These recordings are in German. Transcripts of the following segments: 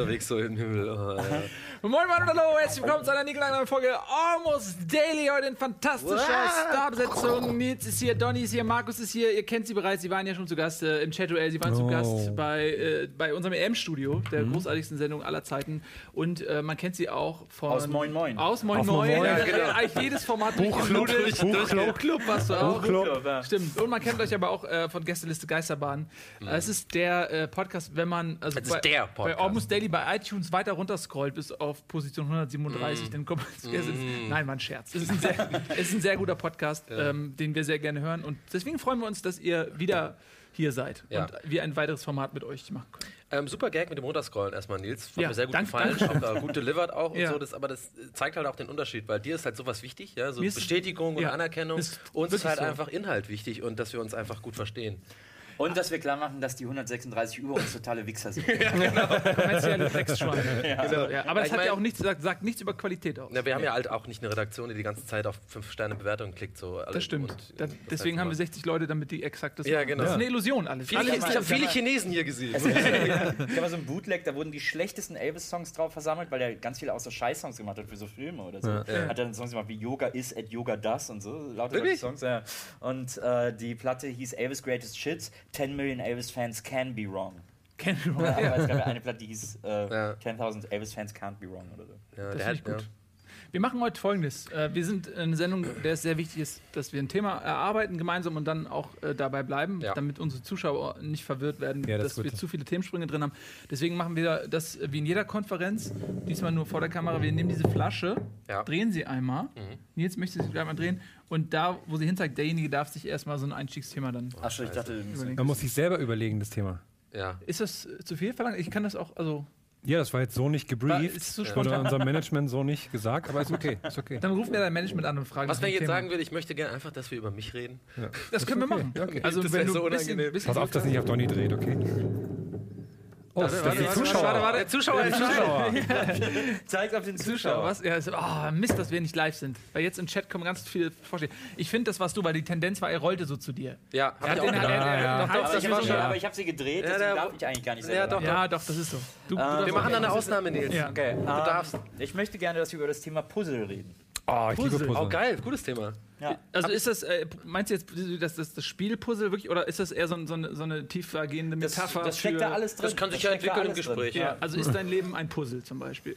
unterwegs so im Himmel. Oh, ja. Moin Moin und hallo, herzlich willkommen zu einer niegelangweiligen Folge Almost Daily. Heute in fantastischer Starbesetzung. Nils ist hier, Donny ist hier, Markus ist hier. Ihr kennt sie bereits, sie waren ja schon zu Gast äh, im Chat-Duell. Sie waren zu Oh. Gast bei, äh, bei unserem EM-Studio, der Mhm. großartigsten Sendung aller Zeiten. Und äh, man kennt sie auch von... Aus Moin Moin. Aus Moin Aus Moin. Moin. Ja, genau. Eigentlich jedes Format Buchclub. Buchclub. Buchclub warst du auch. Buchclub. Ja. Stimmt. Und man kennt euch aber auch äh, von Gästeliste Geisterbahn. Äh, Es ist der äh, Podcast, wenn man also Es ist bei, der Podcast. bei Almost Daily bei iTunes weiter runterscrollt bis auf Position 137, Mm. dann kommt man Gästeliste. Nein, man Scherz. Es ist ein sehr, es ist ein sehr guter Podcast, ähm, den wir sehr gerne hören. Und deswegen freuen wir uns, dass ihr wieder hier seid Ja. und wir ein weiteres Format mit euch machen können. Ähm, super Gag mit dem Runterscrollen erstmal, Nils. Hat Ja, mir sehr gut danke, gefallen. danke. Auch, äh, gut delivered auch und Ja. so. Das, aber das zeigt halt auch den Unterschied, weil dir ist halt sowas wichtig, ja, so Mir ist- Bestätigung und ja, Anerkennung. ist Uns ist halt so. einfach Inhalt wichtig und dass wir uns einfach gut verstehen. Und dass wir klar machen, dass die 136 über uns totale Wichser sind. Kommerzielle Textschweine. ja. Genau. Ja, aber das Ich hat mein- ja auch nichts, sagt, sagt nichts über Qualität aus. Na, wir haben ja halt auch nicht eine Redaktion, die die ganze Zeit auf 5-Sterne-Bewertungen klickt. So alle- Das stimmt. und, Da, das deswegen heißt haben wir immer- 60 Leute, damit die exakt das Ja, genau. Das ist eine Illusion alles. Viele, ich habe viele Chinesen hier gesehen. Es gab mal so ein Bootleg, da wurden die schlechtesten Elvis-Songs drauf versammelt, weil der ganz viele außer Scheiß-Songs gemacht hat für so Filme oder so. Hat er dann Songs gemacht wie Yoga is at Yoga does und so. Lauter? Songs, ja. Und äh, die Platte hieß Elvis Greatest Shits. 10 Million Elvis-Fans can be wrong. Kennen wir Ja, mal. aber es gab ja eine Platte, die hieß äh, Ja. 10.000 Elvis-Fans can't be wrong oder so. Ja, Das der finde ich hat- gut. Wir machen heute folgendes. Äh, Wir sind eine Sendung, der es sehr wichtig ist, dass wir ein Thema erarbeiten gemeinsam und dann auch äh, dabei bleiben, Ja. damit unsere Zuschauer nicht verwirrt werden, Ja, das dass wir zu viele Themensprünge drin haben. Deswegen machen wir das wie in jeder Konferenz, diesmal nur vor der Kamera. Wir nehmen diese Flasche, Ja. drehen sie einmal. Mhm. Nils möchte sie gleich mal drehen. Und da, wo sie hinzeigt, derjenige darf sich erstmal so ein Einstiegsthema dann Achso, ich dachte. Man muss sich selber überlegen, das Thema. Ja. Ist das zu viel verlangt? Ich kann das auch, also, Ja, das war jetzt so nicht War- gebrieft. ist so Oder spontan. unser Management so nicht gesagt, aber ist okay. Ist okay. dann rufen wir dein Management an und fragen Was wenn ich jetzt Thema. sagen will, ich möchte gerne einfach, dass wir über mich reden. Das können wir machen. Also, Das wenn du so ein bisschen, unangenehm. bisschen Pass auf, dass nicht auf Donny dreht, okay? Oh, das warte, die warte, Zuschauer. warte, warte. Der Zuschauer entscheidet. zeigt auf den Zuschauer, Zuschauer. was? Ja, also, oh, Mist, dass wir nicht live sind. Weil jetzt im Chat kommen ganz viele Vorschläge. Ich finde, das warst du, weil die Tendenz war, er rollte so zu dir. Ja, hab Er ich auch den- gedacht. er- er- ja. doch, Aber doch, ich das habe war sie, schon. aber ich hab sie gedreht, Ja, deswegen der- darf ich eigentlich gar nicht Ja, selber. doch. Ja, doch, das ist so. Du, du darfst Wir machen dann eine Ausnahme, Nils. Ja. Okay, du darfst. Ich möchte gerne, dass wir über das Thema Puzzle reden. Oh, ich liebe Puzzle. Puzzle. Oh, geil, gutes Thema. Ja. Also ist das, äh, meinst du jetzt das, das, das Spielpuzzle wirklich oder ist das eher so, ein- so, eine, so eine tiefergehende Das, Metapher? das steckt für, da alles drin. Das kann sich ja steckt da entwickeln im. Gespräch. Ja, also ist dein Leben ein Puzzle zum Beispiel?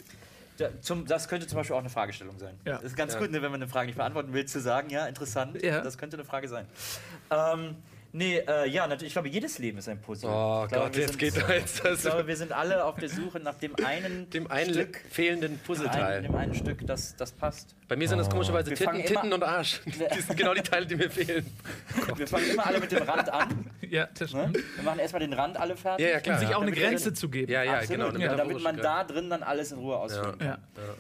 Da, zum, das könnte zum Beispiel auch eine Fragestellung sein. Ja. Das ist ganz gut, ne, wenn man eine Frage nicht beantworten will, zu sagen, ja, interessant, Ja. das könnte eine Frage sein. Ähm, nee, äh, ja, natürlich, ich glaube, jedes Leben ist ein Puzzle. Oh ich glaube, Gott, wir jetzt sind, geht da jetzt Ich das. glaube, wir sind alle auf der Suche nach dem einen Dem einen Stück, fehlenden ein, Puzzleteil. dem einen Stück, das, das passt. Bei mir sind das komischerweise Wir Titten, fangen Titten und Arsch. Die sind genau die Teile, die mir fehlen. Wir fangen immer alle mit dem Rand an. Ja, das Ne? stimmt. Wir machen erstmal den Rand alle fertig. Ja, ja, klar. Um sich auch eine Damit Grenze dann- zu geben. Ja, ja, Absolut, genau. ja, damit man da drin dann alles in Ruhe ausführen kann. Ja.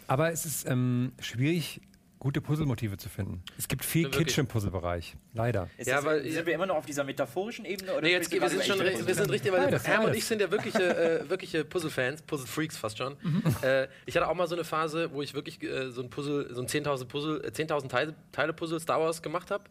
Aber es ist ähm, schwierig, gute Puzzlemotive zu finden. Es gibt viel Wirklich. Kitsch im Puzzlebereich. Leider. Ist Ja, das, weil- sind wir immer noch auf dieser metaphorischen Ebene? Oder Nee, jetzt, wir sind schon wir sind richtig, weil Herm und ich sind ja wirkliche, äh, wirkliche Puzzle-Fans, Puzzle-Freaks fast schon. Äh, ich hatte auch mal so eine Phase, wo ich wirklich äh, so ein Puzzle, so ein 10.000 Puzzle, äh, 10.000 Teile, Teile Puzzle Star Wars gemacht habe.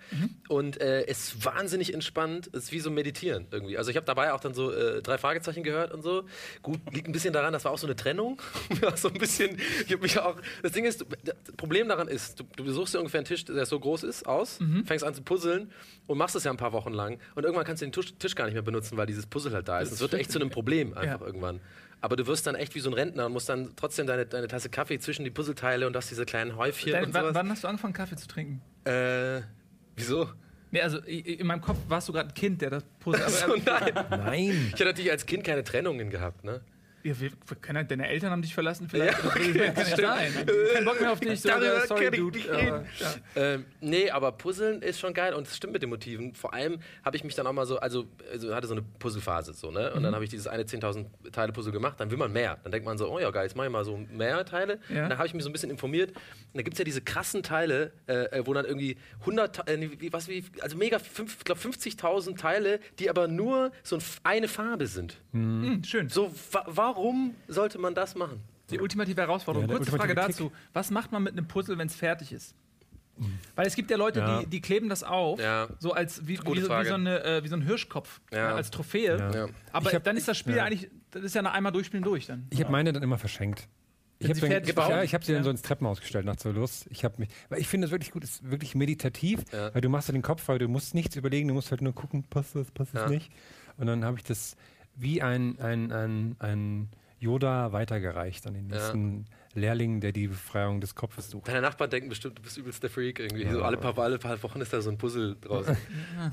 Und äh, es ist wahnsinnig entspannt. Es ist wie so Meditieren irgendwie. Also ich habe dabei auch dann so äh, drei Fragezeichen gehört und so. Gut, liegt ein bisschen daran, das war auch so eine Trennung. ja, so ein bisschen. Ich habe mich auch. Das Ding ist, das Problem daran ist, du, du besuchst dir ungefähr einen Tisch, der so groß ist, aus, fängst an zu puzzeln und machst es ja ein paar Wochen lang. Und irgendwann kannst du den Tisch, Tisch gar nicht mehr benutzen, weil dieses Puzzle halt da ist. Es wird echt zu einem Problem einfach Ja. irgendwann. Aber du wirst dann echt wie so ein Rentner und musst dann trotzdem deine, deine Tasse Kaffee zwischen die Puzzleteile und hast diese kleinen Häufchen Dein, und wann, sowas. wann hast du angefangen, Kaffee zu trinken? Äh, wieso? Nee, also in meinem Kopf warst du gerade ein Kind, der das Puzzle. So, nein. Nein. Ich hatte natürlich als Kind keine Trennungen gehabt, ne? Ja, wir, wir können halt- deine Eltern haben dich verlassen vielleicht. Ja, okay, kann ja stimmt. sein. Kein Bock mehr auf dich. So, Darüber sorry, kann ich Dude. nicht Aber, reden. ja. Ähm, nee, aber Puzzeln ist schon geil und es stimmt mit den Motiven. Vor allem habe ich mich dann auch mal so, also, also hatte so eine Puzzlephase so, ne? Und Mhm. dann habe ich dieses eine 10.000 Teile Puzzle gemacht, dann will man mehr. Dann denkt man so, oh ja geil, jetzt mache ich mal so mehr Teile. Ja. Und dann habe ich mich so ein bisschen informiert. Und da gibt es ja diese krassen Teile, äh, wo dann irgendwie 100, Ta- äh, wie, was wie, also mega, fünf, ich glaube 50.000 Teile, die aber nur so ein, eine Farbe sind. Hm, schön. So, wa warum sollte man das machen? Die ultimative Herausforderung. Ja, Kurze Frage ultimative dazu. Was macht man mit einem Puzzle, wenn es fertig ist? Weil es gibt ja Leute, Ja. Die, die kleben das auf, Ja. so als wie, wie, so, wie, so eine, äh, wie so ein Hirschkopf, Ja. ja, als Trophäe. Ja. Aber Ich hab- dann ist das Spiel ja. eigentlich das ist ja nach einmal durchspielen durch dann. Ich habe meine dann immer verschenkt. Ich habe sie fertig ja, gebaut? ich hab sie dann Ja. so ins Treppenhaus gestellt nach zur Lust. Ich habe mich, weil ich finde es wirklich gut, es ist wirklich meditativ, Ja. weil du machst dir den Kopf, weil du musst nichts überlegen, du musst halt nur gucken, passt das, passt das Ja. nicht. Und dann habe ich das wie ein, ein, ein, ein Yoda weitergereicht an den Ja. nächsten Lehrling, der die Befreiung des Kopfes sucht. Deine Nachbarn denken bestimmt, du bist übelst der Freak irgendwie. So alle paar, alle paar Wochen ist da so ein Puzzle draußen.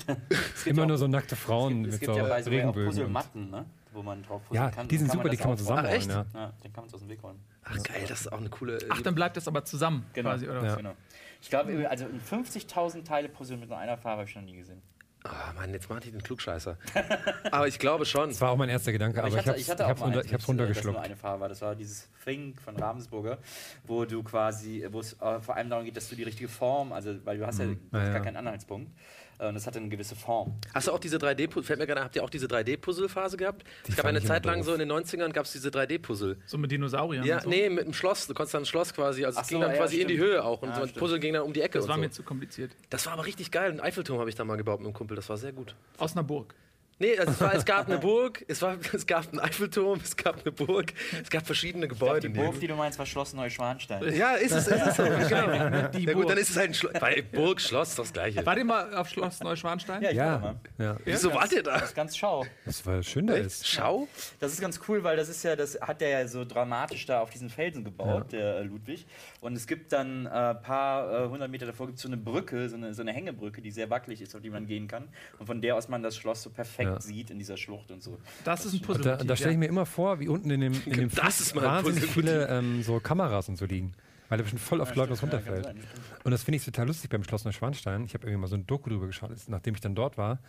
Immer nur so nackte Frauen Es mit gibt so ja bei so auch Regenbögen. Puzzlematten, ne? wo man drauf Ja, kann. die sind super, die kann man auch zusammenbauen. Ach, echt? Ja. Ja, den kann man aus dem Weg räumen. Ach geil, das ist auch eine coole. Ach, dann bleibt das aber zusammen Genau. quasi, oder? Ja. was? genau. Ich glaube, also ein 50.000 Teile Puzzle mit nur einer Farbe habe ich noch nie gesehen. Ah, Mann, jetzt macht ich den Klugscheißer. Aber ich glaube schon. Das war auch mein erster Gedanke, aber, ich habe es hatte auch mal runter, eins ich hab's runtergeschluckt. nur eine Farbe war. Das war dieses Thing von Ravensburger, wo du quasi, wo es äh, vor allem darum geht, dass du die richtige Form, also weil du hast ja, Mhm. Ja. gar keinen Anhaltspunkt. Äh, Und das hatte eine gewisse Form. Hast du auch diese 3D, fällt mir gerade, habt ihr auch diese 3D-Puzzle-Phase gehabt? Die es gab eine Zeit lang doof. so in den 90ern gab es diese 3D-Puzzle. So mit Dinosauriern. Ja, und so. nee, mit einem Schloss. Du konntest dann ein Schloss quasi, also Ach es ging so, dann ja, quasi in die stimmt. Höhe auch und Ja, so ein stimmt. Puzzle ging dann um die Ecke Das und war so. mir zu kompliziert. Das war aber richtig geil. Ein Eiffelturm habe ich da mal gebaut mit einem Kumpel, das war sehr gut. Aus einer Burg. Nee, also es, war, es gab eine Burg, es, war, es gab einen Eiffelturm, es gab eine Burg, es gab verschiedene Gebäude. Die in Burg, die- die du meinst, war Schloss Neuschwanstein. ja, ist es, ist es so. genau. Die Ja gut, dann ist es halt ein Schloss. Bei Burg, Schloss, das gleiche. Wart ihr mal auf Schloss Neuschwanstein? Ja, ich war da Ja, mal. ja. Wieso wart ihr da? Das ist ganz schau. Das war schön da ist. Schau? Das ist ganz cool, weil das ist ja, das hat der ja so dramatisch da auf diesen Felsen gebaut, der äh, Ludwig. Und es gibt dann ein äh, paar äh, hundert Meter davor gibt so eine Brücke, so eine, so eine Hängebrücke, die sehr wackelig ist, auf die man gehen kann. Und von der aus man das Schloss so perfekt Ja. sieht in dieser Schlucht und so. Das ist ein Puzzle. Und da, da stelle ich mir immer vor, wie unten in dem, in dem Das ist mal ein wahnsinnig viele ähm, so Kameras und so liegen. Weil da bestimmt voll auf Leute was ja, runterfällt. sein, stimmt. und das finde ich total lustig beim Schloss Neuschwanstein. Ich habe irgendwie mal so ein Doku drüber geschaut, ist- nachdem ich dann dort war.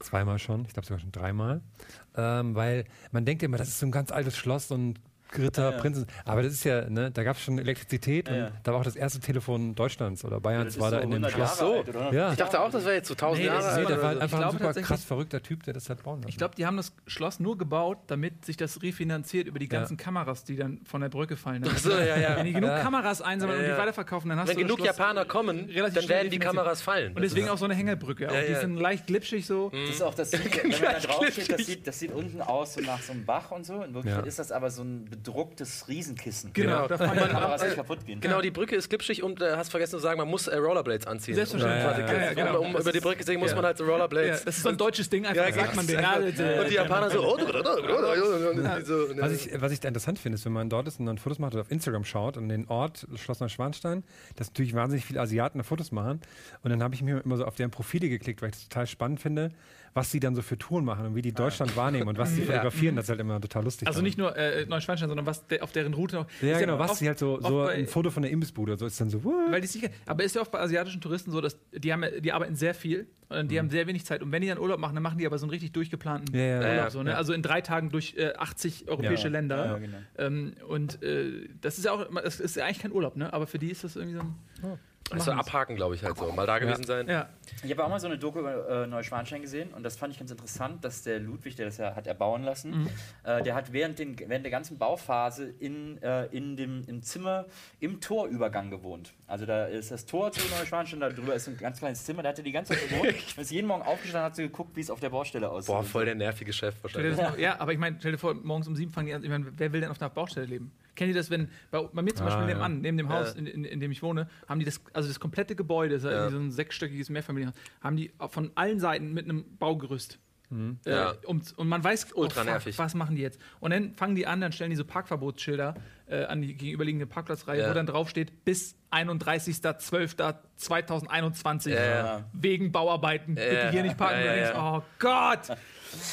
Zweimal schon, ich glaube sogar schon dreimal. Ähm, weil man denkt immer, das ist so ein ganz altes Schloss und Ritter, Ja, ja. Prinzen. Aber das ist ja, ne, da gab es schon Elektrizität Ja, und ja. da war auch das erste Telefon Deutschlands oder Bayerns war ist da so in dem 100 Schloss. So. alt? Ja. Ich dachte auch, das wäre jetzt so 1000 Nee, Jahre ist- Nee, alt. der war so. einfach Ich glaube ein super tatsächlich- krass verrückter Typ, der das hat bauen lassen. Ich glaube, die haben das Schloss nur gebaut, damit sich das refinanziert über die ganzen Kameras, die dann von der Brücke fallen. Ach so, ja, ja. Wenn die genug Ja. Kameras einsammeln Ja, und die weiterverkaufen, dann hast Wenn du das genug Schloss Japaner kommen, dann werden die. Kameras fallen. Und deswegen auch so eine Hängebrücke. Die sind leicht glitschig so. Mhm. Das ist auch das, wenn man da drauf steht, das sieht, unten aus so nach so einemAch und so. In Wirklichkeit ist das aber so ein bedrucktes Riesenkissen. Genau, da kann Kameras. was nicht kaputt gehen. Genau, die Brücke ist glitschig und äh, hast vergessen zu sagen, man muss äh, Rollerblades anziehen. Selbstverständlich. Um, Ja, ja, ja, genau. um, um über die Brücke zu sehen, muss man halt so Rollerblades. Ja, das ist so ein deutsches Ding, einfach Ja, sagt man genau. den. Und die Japaner so, oh, so, Was ich, was ich da interessant finde, ist, wenn man dort ist und dann Fotos macht oder auf Instagram schaut und den Ort Schloss Neuschwanstein, dass natürlich wahnsinnig viele Asiaten da Fotos machen. Und dann habe ich mir immer so auf deren Profile geklickt, weil ich das total spannend finde, was sie dann so für Touren machen und wie die Deutschland wahrnehmen und was sie fotografieren. Das ist halt immer total lustig. Also dann. nicht nur äh, Neuschwanstein, sondern was de auf deren Route noch. Ja, genau, was oft- sie halt so, so bei- ein Foto von der Imbissbude, so ist dann so, what? Weil die sicher, aber ist ja oft bei asiatischen Touristen so, dass die haben, die arbeiten sehr viel und die haben sehr wenig Zeit. Und wenn die dann Urlaub machen, dann machen die aber so einen richtig durchgeplanten Ja, ja, Urlaub. so, ne? Also in drei Tagen durch äh, 80 europäische. Länder. Ja, genau. ähm, und äh, das ist ja auch, das ist ja eigentlich kein Urlaub, ne? Aber für die ist das irgendwie so ein. Also abhaken, glaube ich halt so. Mal da gewesen sein. Ja. Ich habe auch mal so eine Doku über äh, Neuschwanstein gesehen und das fand ich ganz interessant, dass der Ludwig, der das ja hat erbauen lassen, Mhm. äh, der hat während, den, während der ganzen Bauphase in, äh, in dem im Zimmer im Torübergang gewohnt. Also da ist das Tor zu Neuschwanstein, da drüber ist ein ganz kleines Zimmer, da hat er die ganze Zeit gewohnt und ist jeden Morgen aufgestanden hat so geguckt, wie es auf der Baustelle aussieht. Boah, voll der nervige Chef wahrscheinlich. ja, aber ich meine, stell dir vor, morgens um sieben fangen die an. Ich meine, wer will denn auf einer Baustelle leben? Kennt ihr das, wenn bei, bei mir zum Ah, Beispiel nebenan, neben dem Haus, in, in, in dem ich wohne, haben die das, also das komplette Gebäude, das ist so ein sechsstöckiges Mehrfamilienhaus, haben die von allen Seiten mit einem Baugerüst. Äh, Ja. um, und man weiß, Ultra fuck, nervig. was machen die jetzt? Und dann fangen die an, dann stellen die so Parkverbotsschilder äh, an die gegenüberliegende Parkplatzreihe, Ja. wo dann draufsteht, bis 31.12.2021 Ja, wegen Bauarbeiten, bitte hier nicht parken. Ja, Und du ja, denkst, ja. Oh Gott!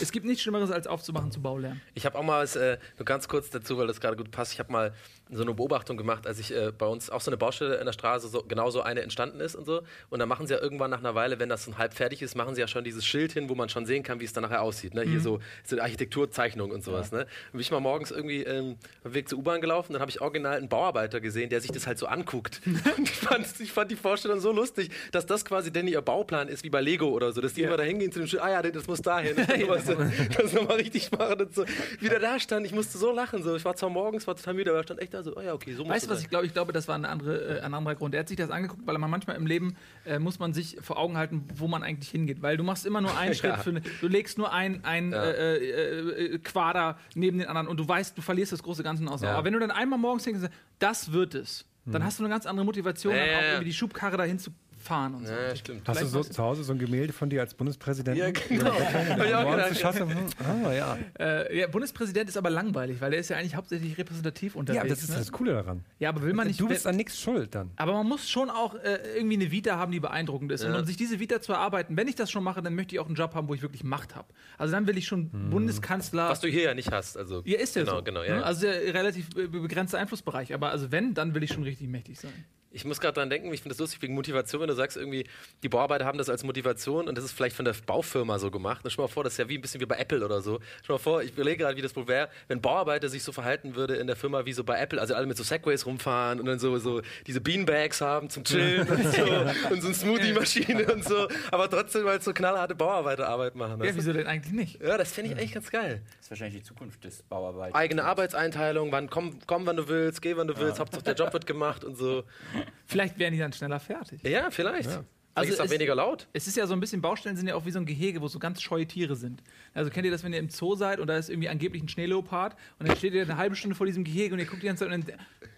Es gibt nichts Schlimmeres, als aufzumachen zu Baulärm. Ich habe auch mal, was, äh, nur ganz kurz dazu, weil das gerade gut passt, ich habe mal so eine Beobachtung gemacht, als ich äh, bei uns auch so eine Baustelle in der Straße, so, genau so eine entstanden ist und so. Und dann machen sie ja irgendwann nach einer Weile, wenn das so halb fertig ist, machen sie ja schon dieses Schild hin, wo man schon sehen kann, wie es dann nachher aussieht. Ne? Hier so, so Architekturzeichnung und sowas. Ne? Und bin ich mal morgens irgendwie ähm, auf dem Weg zur U-Bahn gelaufen, dann habe ich original einen Bauarbeiter gesehen, der sich das halt so anguckt. und ich fand, ich fand die Vorstellung so lustig, dass das quasi denn ihr Bauplan ist, wie bei Lego oder so, dass die immer da hingehen zu dem Schild, ah ja, das muss dahin. Das weißt du, das nochmal richtig machen und so. Wieder da stand, ich musste so lachen. So. Ich war zwar morgens, war total müde, aber stand echt da so, oh ja, okay, so Weißt du, was sein. ich glaube? Ich glaube, das war eine andere, äh, ein anderer Grund. Er hat sich das angeguckt, weil man manchmal im Leben äh, muss man sich vor Augen halten, wo man eigentlich hingeht. Weil du machst immer nur einen Schritt, für eine, du legst nur ein, ein Ja. äh, äh, äh, Quader neben den anderen und du weißt, du verlierst das große Ganze aus. Ja. Aber wenn du dann einmal morgens denkst, das wird es, dann hast du eine ganz andere Motivation, ja, auch irgendwie die Schubkarre dahin zu fahren und so. Ja, stimmt. Hast du so zu Hause so ein Gemälde von dir als Bundespräsident? Ja, genau. Hm, ah, ja. Äh, ja, Bundespräsident ist aber langweilig, weil er ist ja eigentlich hauptsächlich repräsentativ unterwegs. ja, das ist ne? das Coole daran. ja, aber will man nicht. Du bist an nichts schuld dann. Aber man muss schon auch äh, irgendwie eine Vita haben, die beeindruckend ist. Und Ja. um sich diese Vita zu erarbeiten, wenn ich das schon mache, dann möchte ich auch einen Job haben, wo ich wirklich Macht habe. Also dann will ich schon Bundeskanzler. Was du hier ja nicht hast. Also, ja, ist ja genau, so. Genau, ja. Also der relativ äh, begrenzter Einflussbereich. Aber also wenn, dann will ich schon richtig mächtig sein. Ich muss gerade dran denken, ich finde das lustig wegen Motivation, wenn du sagst, irgendwie, die Bauarbeiter haben das als Motivation und das ist vielleicht von der Baufirma so gemacht. Dann stell mal vor, das ist ja wie ein bisschen wie bei Apple oder so. Stell mal vor, ich überlege gerade, wie das wohl wäre, wenn Bauarbeiter sich so verhalten würde in der Firma wie so bei Apple, also alle mit so Segways rumfahren und dann so, so diese Beanbags haben zum Chillen und so und so eine Smoothie-Maschine und so, aber trotzdem halt so knallharte Bauarbeiterarbeit machen. Ja, wieso denn eigentlich nicht? Ja, das fände ich eigentlich ganz geil. Das ist wahrscheinlich die Zukunft des Bauarbeits. Eigene Arbeitseinteilung, wann komm, komm wann du willst, geh wann du willst, Hauptsache der Job wird gemacht und so. Vielleicht wären die dann schneller fertig. Ja, vielleicht. Also Also ist auch es- weniger laut. Es ist ja so ein bisschen, Baustellen sind ja auch wie so ein Gehege, wo so ganz scheue Tiere sind. Also kennt ihr das, wenn ihr im Zoo seid und da ist irgendwie angeblich ein Schneeleopard und dann steht ihr eine halbe Stunde vor diesem Gehege und ihr guckt die ganze Zeit und dann,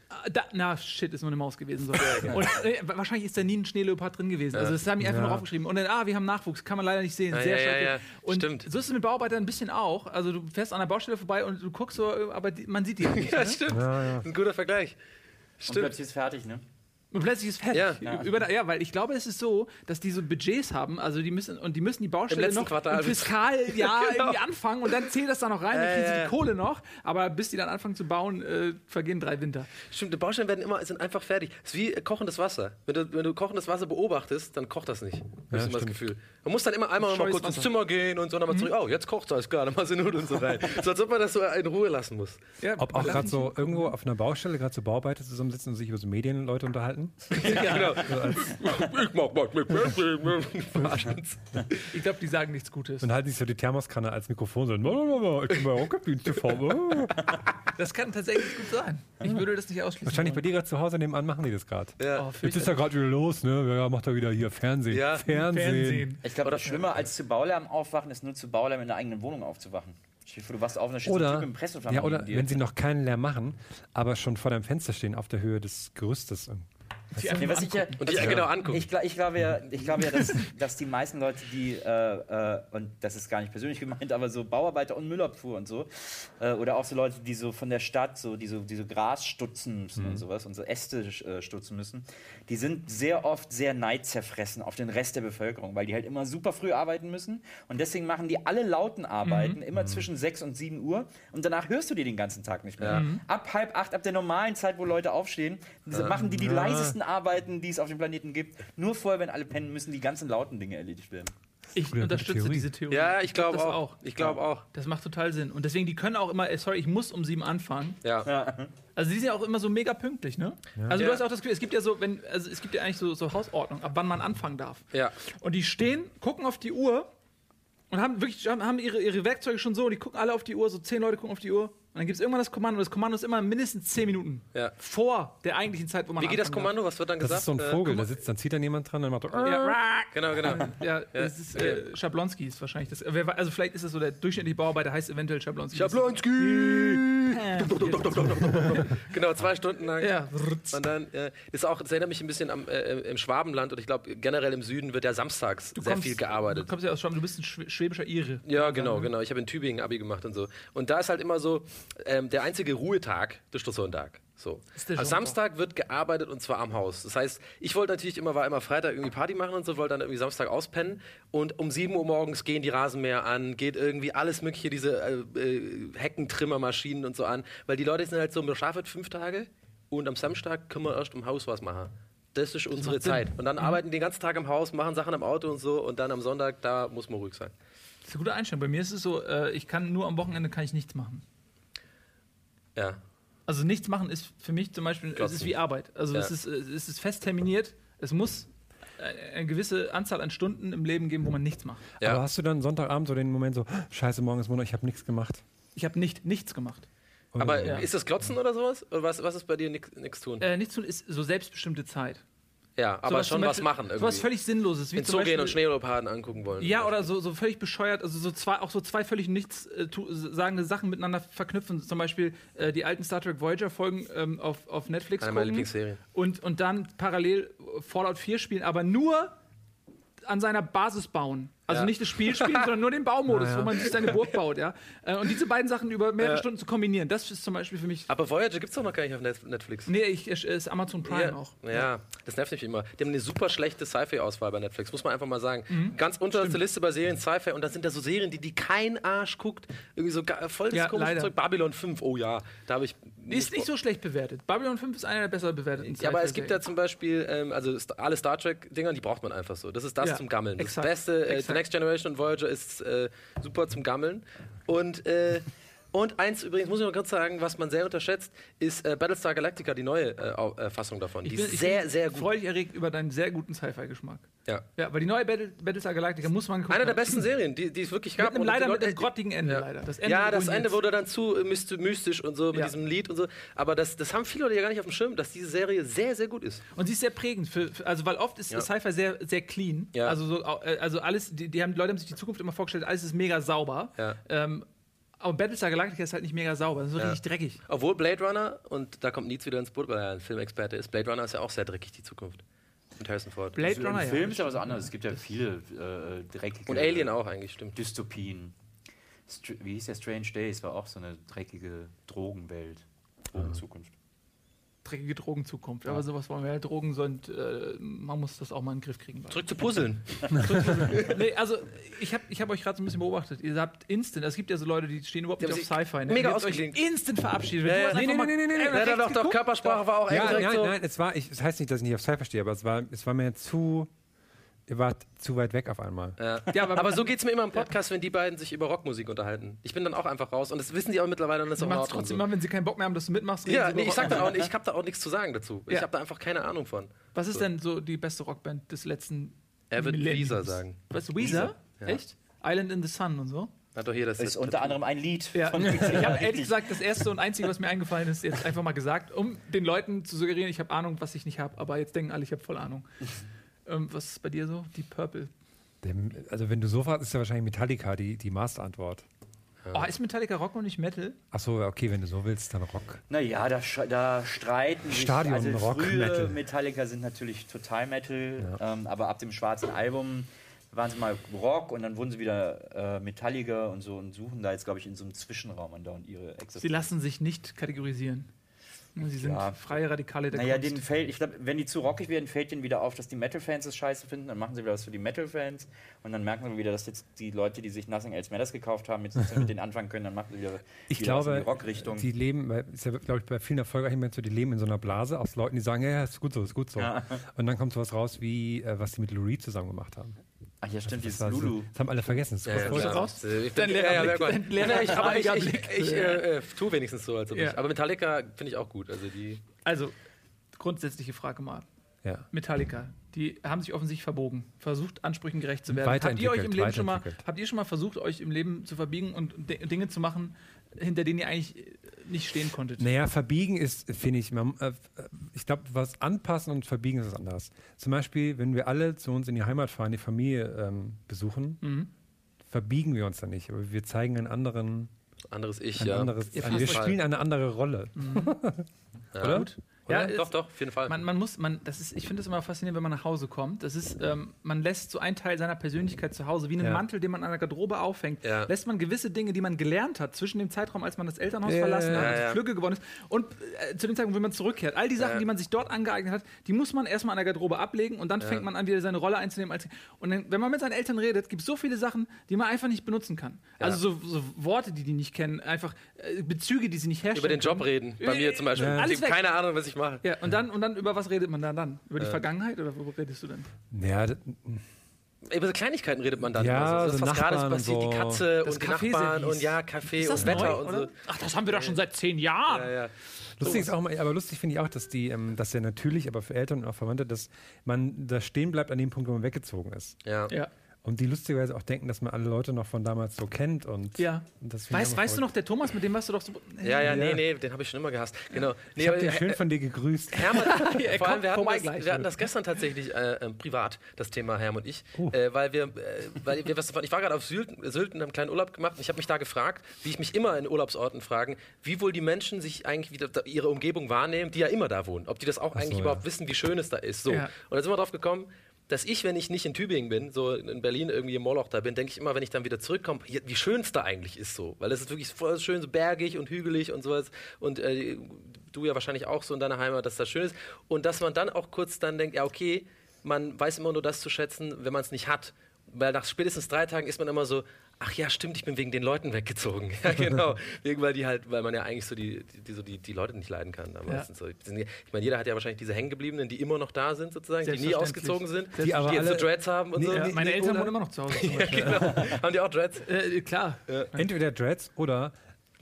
ah, da, na shit, ist nur eine Maus gewesen. So. Und äh, wahrscheinlich ist da nie ein Schneeleopard drin gewesen. Also das haben die einfach Ja. nur aufgeschrieben. Und dann, ah, wir haben Nachwuchs, kann man leider nicht sehen. Ja, Sehr ja, ja, schrecklich. ja. Und Stimmt. so ist es mit Bauarbeitern ein bisschen auch. Also du fährst an der Baustelle vorbei und du guckst so, aber die, man sieht die ja nicht. Ja, ne? stimmt. Ja, ja. Ein guter Vergleich. Und Stimmt. plötzlich ist fertig, ne? Und plötzlich ist fertig. Ja. Ja. Über, ja, weil ich glaube, es ist so, dass die so Budgets haben, also die müssen und die müssen die Baustelle noch Quartal im Fiskaljahr Genau. irgendwie anfangen und dann zählt das da noch rein, dann Ja, kriegen sie ja. die Kohle noch, aber bis die dann anfangen zu bauen, äh, vergehen drei Winter. Stimmt, die Baustellen werden immer, sind einfach fertig. Es ist wie äh, kochendes Wasser. Wenn du, wenn du kochendes Wasser beobachtest, dann kocht das nicht. Hab ich immer das. Gefühl. Man muss dann immer einmal mal Scheues kurz ins Wasser. Zimmer gehen und so, dann mal zurück. Oh, jetzt kocht alles klar, dann mal sie Nudeln so rein. so als ob man das so in Ruhe lassen muss. Ja, Ob auch gerade so irgendwo auf einer Baustelle, gerade so Bauarbeiter zusammensitzen und sich über so Medienleute unterhalten? ja, genau. ich mag was mit Verarschen uns. ich glaube, die sagen nichts Gutes. Und halten sich so die Thermoskanne als Mikrofon so. Ich bin bei Rocket TV. Das kann tatsächlich gut sein. Ich würde das nicht ausschließen. Wahrscheinlich bei dir gerade zu Hause nebenan machen die das gerade. Ja. Oh, Jetzt ist ja gerade wieder los, ne? Ja, macht er wieder hier Fernsehen. Ja. Fernsehen. Fernsehen. Ich glaube, das schlimmer als zu Baulärm aufwachen ist nur zu Baulärm in der eigenen Wohnung aufzuwachen. Du wachst auf und da steht so ein Oder, Typ im ja, oder wenn sie noch keinen Lärm machen, aber schon vor deinem Fenster stehen, auf der Höhe des Gerüstes. Die Nee, was ich, ja, Und die ja genau angucken. ich, ich glaube ja, ich glaube ja dass, dass die meisten Leute, die, äh, äh, und das ist gar nicht persönlich gemeint, aber so Bauarbeiter und Müllabfuhr und so, äh, oder auch so Leute, die so von der Stadt so, die so, die so Gras stutzen müssen und sowas und so Äste äh, stutzen müssen, die sind sehr oft sehr neidzerfressen auf den Rest der Bevölkerung, weil die halt immer super früh arbeiten müssen und deswegen machen die alle lauten Arbeiten immer zwischen 6 und 7 Uhr und danach hörst du die den ganzen Tag nicht mehr. Ab halb acht, ab der normalen Zeit, wo Leute aufstehen, machen die die leisesten Arbeiten, die es auf dem Planeten gibt. Nur vorher, wenn alle pennen, müssen die ganzen lauten Dinge erledigt werden. Ich Gute unterstütze Theorie. diese Theorie. Ja, ich glaube das auch. Ich glaube auch. Das macht total Sinn. Und deswegen, die können auch immer, sorry, ich muss um sieben anfangen. Ja. Also die sind ja auch immer so mega pünktlich, ne? Also Ja. du hast auch das Gefühl, es gibt ja so, wenn, also es gibt ja eigentlich so, so Hausordnung, ab wann man anfangen darf. Ja. Und die stehen, gucken auf die Uhr und haben wirklich haben, haben ihre, ihre Werkzeuge schon so, und die gucken alle auf die Uhr, so zehn Leute gucken auf die Uhr. Und dann gibt es irgendwann das Kommando. Und das Kommando ist immer mindestens zehn Minuten Ja. vor der eigentlichen Zeit, wo man Wie geht das Kommando? Was wird dann Das gesagt? ist so ein Äh, Vogel, da sitzt, dann zieht dann jemand dran, dann macht er. darf. Ja, Genau, genau. ja, das ist äh, Schablonski ist wahrscheinlich das. Also vielleicht ist das so der durchschnittliche Bauarbeiter heißt eventuell Schablonski. Schablonski! genau, zwei Stunden lang. Ja. Und dann äh, ist auch, das erinnert mich ein bisschen am, äh, im Schwabenland und ich glaube generell im Süden wird ja samstags sehr viel Du gearbeitet. kommst ja aus Schwaben, du bist ein Schw- schwäbischer Ire. Ja, genau, genau. Ich habe in Tübingen Abi gemacht und so. Und da ist halt immer so, ähm, der einzige Ruhetag, das ist der Sonntag. So. Sonntag. Samstag wird gearbeitet und zwar am Haus. Das heißt, ich wollte natürlich immer, war immer Freitag irgendwie Party machen und so, wollte dann irgendwie Samstag auspennen. Und um 7 Uhr morgens gehen die Rasenmäher an, geht irgendwie alles mögliche, diese äh, äh, Heckentrimmermaschinen und so an. Weil die Leute sind halt so, wir schlafen fünf Tage und am Samstag können wir erst im Haus was machen. Das ist unsere Sinn. Zeit. Und dann arbeiten die den ganzen Tag im Haus, machen Sachen am Auto und so und dann am Sonntag, da muss man ruhig sein. Das ist eine gute Einstellung. Bei mir ist es so, äh, ich kann nur am Wochenende kann ich nichts machen. Ja. Also nichts machen ist für mich zum Beispiel, es ist wie Arbeit. Also Ja. es, ist, es ist fest terminiert, es muss eine gewisse Anzahl an Stunden im Leben geben, wo man nichts macht. Ja. Aber hast du dann Sonntagabend so den Moment so, scheiße, morgen ist Montag, ich habe nichts gemacht? Ich habe nicht nichts gemacht. Aber Ja. ist das Glotzen oder sowas? Oder was, was ist bei dir nichts tun? Äh, nichts tun ist so selbstbestimmte Zeit. Ja, aber Sowas schon zum was Beispiel- machen irgendwie. Sowas völlig Sinnloses. Wie zum Zoo gehen und Beispiel- Schneeleoparden angucken wollen. Ja, oder so, so völlig bescheuert, also so zwei, auch so zwei völlig nichts äh, tu, sagende Sachen miteinander verknüpfen. Zum Beispiel äh, die alten Star Trek Voyager-Folgen ähm, auf, auf Netflix Eine gucken Lieblingsserien. und, und dann parallel Fallout 4 spielen, aber nur an seiner Basis bauen. Also Ja. nicht das Spiel spielen, sondern nur den Baumodus, Ja, wo man sich seine Burg baut, ja. Äh, Und diese beiden Sachen über mehrere Stunden zu kombinieren, das ist zum Beispiel für mich. Aber Voyager gibt's doch noch gar nicht auf Net- Netflix. Nee, ich, es ist Amazon Prime Ja, auch. ja, das nervt mich immer. Die haben eine super schlechte Sci-Fi-Auswahl bei Netflix, muss man einfach mal sagen. Mhm. Ganz unterste Liste bei Serien Sci-Fi und da sind da so Serien, die, die kein Arsch guckt. Irgendwie so ga- voll das Ja, komische leider. Zeug. Babylon 5, oh ja, da habe ich. Die ist nicht so schlecht bewertet. Babylon 5 ist einer der besser bewerteten Ja, aber es gibt ja Sci-Fi-Serien. zum Beispiel, ähm, also alle Star Trek-Dinger, die braucht man einfach so. Das ist das zum Gammeln. Das exakt, Beste, äh, Next Generation und Voyager ist äh, super zum Gammeln. Und, äh, und eins übrigens, muss ich noch kurz sagen, was man sehr unterschätzt, ist äh, Battlestar Galactica, die neue äh, äh, Fassung davon. Die Ich bin- ist ich sehr, bin sehr gut. freudig erregt über deinen sehr guten Sci-Fi-Geschmack. Ja. Ja, weil die neue Battle, Battlestar Galactica muss man gucken. Eine der besten Serien, die, die es wirklich gab. Mit einem, leider die mit einem grottigen Ende, ja. leider. Das Ende ja, das. Ende wurde dann zu myst- mystisch und so mit Ja. diesem Lied und so. Aber das, das haben viele Leute ja gar nicht auf dem Schirm, dass diese Serie sehr, sehr gut ist. Und sie ist sehr prägend, für, für, also weil oft ist Ja. Sci-Fi sehr, sehr clean. Ja. Also, so, äh, also alles, die, die, haben, die Leute haben sich die Zukunft immer vorgestellt, alles ist mega sauber. Ja. Ähm, aber Battlestar Galactica ist halt nicht mega sauber, das ist so Ja. richtig dreckig. Obwohl Blade Runner, und da kommt Nietz wieder ins Boot, weil er ein Filmexperte ist, Blade Runner ist ja auch sehr dreckig, die Zukunft. Mit Harrison Ford. Blade Im Runner, Film ja. ist aber was anderes. Es gibt ja viele äh, dreckige Und Alien auch eigentlich, stimmt. Dystopien. Str wie hieß der Strange Days? War auch so eine dreckige Drogenwelt. Drogenzukunft. Dreckige Drogenzukunft. Aber sowas wollen wir ja. Drogen sind, äh, man muss das auch mal in den Griff kriegen. Zurück zu Puzzeln. nee, also ich habe ich hab euch gerade so ein bisschen beobachtet. Ihr habt instant, es gibt ja so Leute, die stehen überhaupt Die nicht auf Sci-Fi. Ne? mega ausgeklinkt. instant verabschiedet. Ja, Nee, nee, nee, nee, nee, nee. Ja, doch, doch. Körpersprache war auch Ja, direkt nein, so. nein, es war, ich, das heißt nicht, dass ich nicht auf Sci verstehe, aber es war, es war mir zu, ihr wart zu weit weg auf einmal. Ja. Ja, aber- aber, so geht es mir immer im Podcast, wenn die beiden sich über Rockmusik unterhalten. Ich bin dann auch einfach raus und das wissen die auch mittlerweile und das ist Sie auch trotzdem so. wenn sie keinen Bock mehr haben, dass du mitmachst. reden Ja, sie nee, ich sag da auch, ich habe da auch nichts zu sagen dazu. Ich Ja. habe da einfach keine Ahnung von. Was ist denn so die beste Rockband des letzten Er wird? Weezer sagen. Was, Weezer? Ja. Echt? Island in the Sun und so? Hat doch hier das Das ist unter anderem ein Lied. Ja, von ich habe ehrlich gesagt das erste und einzige, was mir eingefallen ist, jetzt einfach mal gesagt, um den Leuten zu suggerieren, ich habe Ahnung, was ich nicht habe, aber jetzt denken alle, ich habe voll Ahnung. Ähm, was ist bei dir so? Deep Purple. Dem, also wenn du so fragst, ist ja wahrscheinlich Metallica die, die Masterantwort. Oh, ist Metallica Rock und nicht Metal? Achso, okay, wenn du so willst, dann Rock. Naja, da, da streiten sich. Stadion, also Rock, frühe Metal. Metallica sind natürlich total Metal, ähm, aber ab dem schwarzen Album waren sie mal Rock und dann wurden sie wieder äh, Metallica und so und suchen da jetzt, glaube ich, in so einem Zwischenraum andauernd ihre Sie Existenz. lassen sich nicht kategorisieren. Sie sind Ja. freie Radikale der Naja, Kunst. denen fällt, ich glaube, wenn die zu rockig werden, fällt denen wieder auf, dass die Metal-Fans es scheiße finden. Dann machen sie wieder was für die Metal-Fans. Und dann merken sie wieder, dass jetzt die Leute, die sich Nothing Else Matters gekauft haben, jetzt nicht mit denen anfangen können. Dann machen sie wieder, Ich wieder was in glaube, die Rockrichtung. die leben, ist ja, glaube ich, bei vielen erfolgreichen Menschen so, die leben in so einer Blase aus Leuten, die sagen, ja, ja, ist gut so, ist gut so. Ja. Und dann kommt sowas raus, wie äh, was die mit Lou Reed zusammen gemacht haben. Ach ja, stimmt, Das, dieses Lulu. das haben alle vergessen. Das Ja, ja, raus? Äh, Ich Dein bin, leerer ja, ja, sehr gut. dein leerer, Nein, ich, aber ich, ich, ich, äh, äh, tue wenigstens so, als ob Ja. ich. Aber Metallica finde ich auch gut. Also die. Also, grundsätzliche Frage mal. ja. Metallica, die haben sich offensichtlich verbogen, versucht Ansprüchen gerecht zu werden. Habt ihr euch im Leben schon mal, habt ihr schon mal versucht, euch im Leben zu verbiegen und Dinge zu machen, hinter denen ihr eigentlich äh, nicht stehen konntet? Naja, verbiegen ist, finde ich, man, äh, ich glaube, was anpassen und verbiegen ist was anderes. Zum Beispiel, wenn wir alle zu uns in die Heimat fahren, die Familie ähm, besuchen, Mhm. verbiegen wir uns da nicht, aber wir zeigen einen anderen, Anderes Ich, ein ja. anderes, Ja, ein, wir spielen eine andere Rolle. ja. oder? Gut. Ja, Oder? es- doch, doch, auf jeden Fall. Man, man muss, man, das ist, ich finde es immer faszinierend, wenn man nach Hause kommt. Das ist, ähm, man lässt so einen Teil seiner Persönlichkeit zu Hause, wie einen Ja. Mantel, den man an der Garderobe aufhängt, Ja. lässt man gewisse Dinge, die man gelernt hat, zwischen dem Zeitraum, als man das Elternhaus Ja, verlassen ja, hat, ja, als ja. Flügge geworden ist, und äh, zu dem Zeitpunkt, wenn man zurückkehrt. All die Sachen, Ja. die man sich dort angeeignet hat, die muss man erstmal an der Garderobe ablegen und dann fängt man an, wieder seine Rolle einzunehmen. Als, und dann, wenn man mit seinen Eltern redet, gibt es so viele Sachen, die man einfach nicht benutzen kann. Also so, so Worte, die die nicht kennen, einfach äh, Bezüge, die sie nicht herstellen. Über den Job können. reden. Bei mir zum Beispiel. Ja. Ich Alles habe weg. keine Ahnung, was ich mache. Ja, und dann, und dann über was redet man dann dann? Über die Vergangenheit oder worüber redest du denn? Ja, Über so Kleinigkeiten redet man dann. Ja, immer so. Das, so was gerade passiert, die so. Katze Das und die Café Nachbarn und ja, Kaffee Ist das und Wetter neu, und oder? so. Ach, das haben wir doch schon seit zehn Jahren. Ja, ja. Lustig ist auch mal, aber lustig finde ich auch, dass die, ähm, dass ja natürlich, aber für Eltern und auch Verwandte, dass man da stehen bleibt an dem Punkt, wo man weggezogen ist. Ja. Ja. Und die lustigerweise auch denken, dass man alle Leute noch von damals so kennt und, Ja. Weißt, weißt du noch, der Thomas, mit dem warst du doch so. Ja, ja, nee, Ja. nee, den habe ich schon immer gehasst. Genau. Nee, Ich habe den schön äh, von dir gegrüßt. Hermann, Er vor allem, kommt wir hatten, das, wir hatten das gestern tatsächlich äh, ähm, privat, das Thema Herm und ich, Uh. äh, weil wir, äh, weil wir was davon, ich war gerade auf Sylt, Sylt und haben einen kleinen Urlaub gemacht und ich habe mich da gefragt, wie ich mich immer in Urlaubsorten fragen, wie wohl die Menschen sich eigentlich wieder da- ihre Umgebung wahrnehmen, die ja immer da wohnen, ob die das auch eigentlich so, überhaupt ja. wissen, wie schön es da ist. So. Ja. Und dann sind wir drauf gekommen, dass ich, wenn ich nicht in Tübingen bin, so in Berlin irgendwie im Moloch da bin, denke ich immer, wenn ich dann wieder zurückkomme, wie schön es da eigentlich ist so. Weil es ist wirklich voll schön, so bergig und hügelig und sowas. Und äh, du ja wahrscheinlich auch so in deiner Heimat, dass das schön ist. Und dass man dann auch kurz dann denkt, ja, okay, man weiß immer nur das zu schätzen, wenn man es nicht hat. Weil nach spätestens drei Tagen ist man immer so, ach ja, stimmt, ich bin wegen den Leuten weggezogen. Ja, genau. Wegen, weil die halt, weil man ja eigentlich so die, die, so die, die Leute nicht leiden kann. Da Ja. so. Ich meine, jeder hat ja wahrscheinlich diese Hängengebliebenen, die immer noch da sind, sozusagen, die nie ausgezogen sind, Die die, aber jetzt so Dreads haben und Nee, so. Ja, nee, meine nee, Eltern wohnen immer noch zu Hause. Zum Beispiel. genau. haben die auch Dreads? äh, klar. Entweder Dreads oder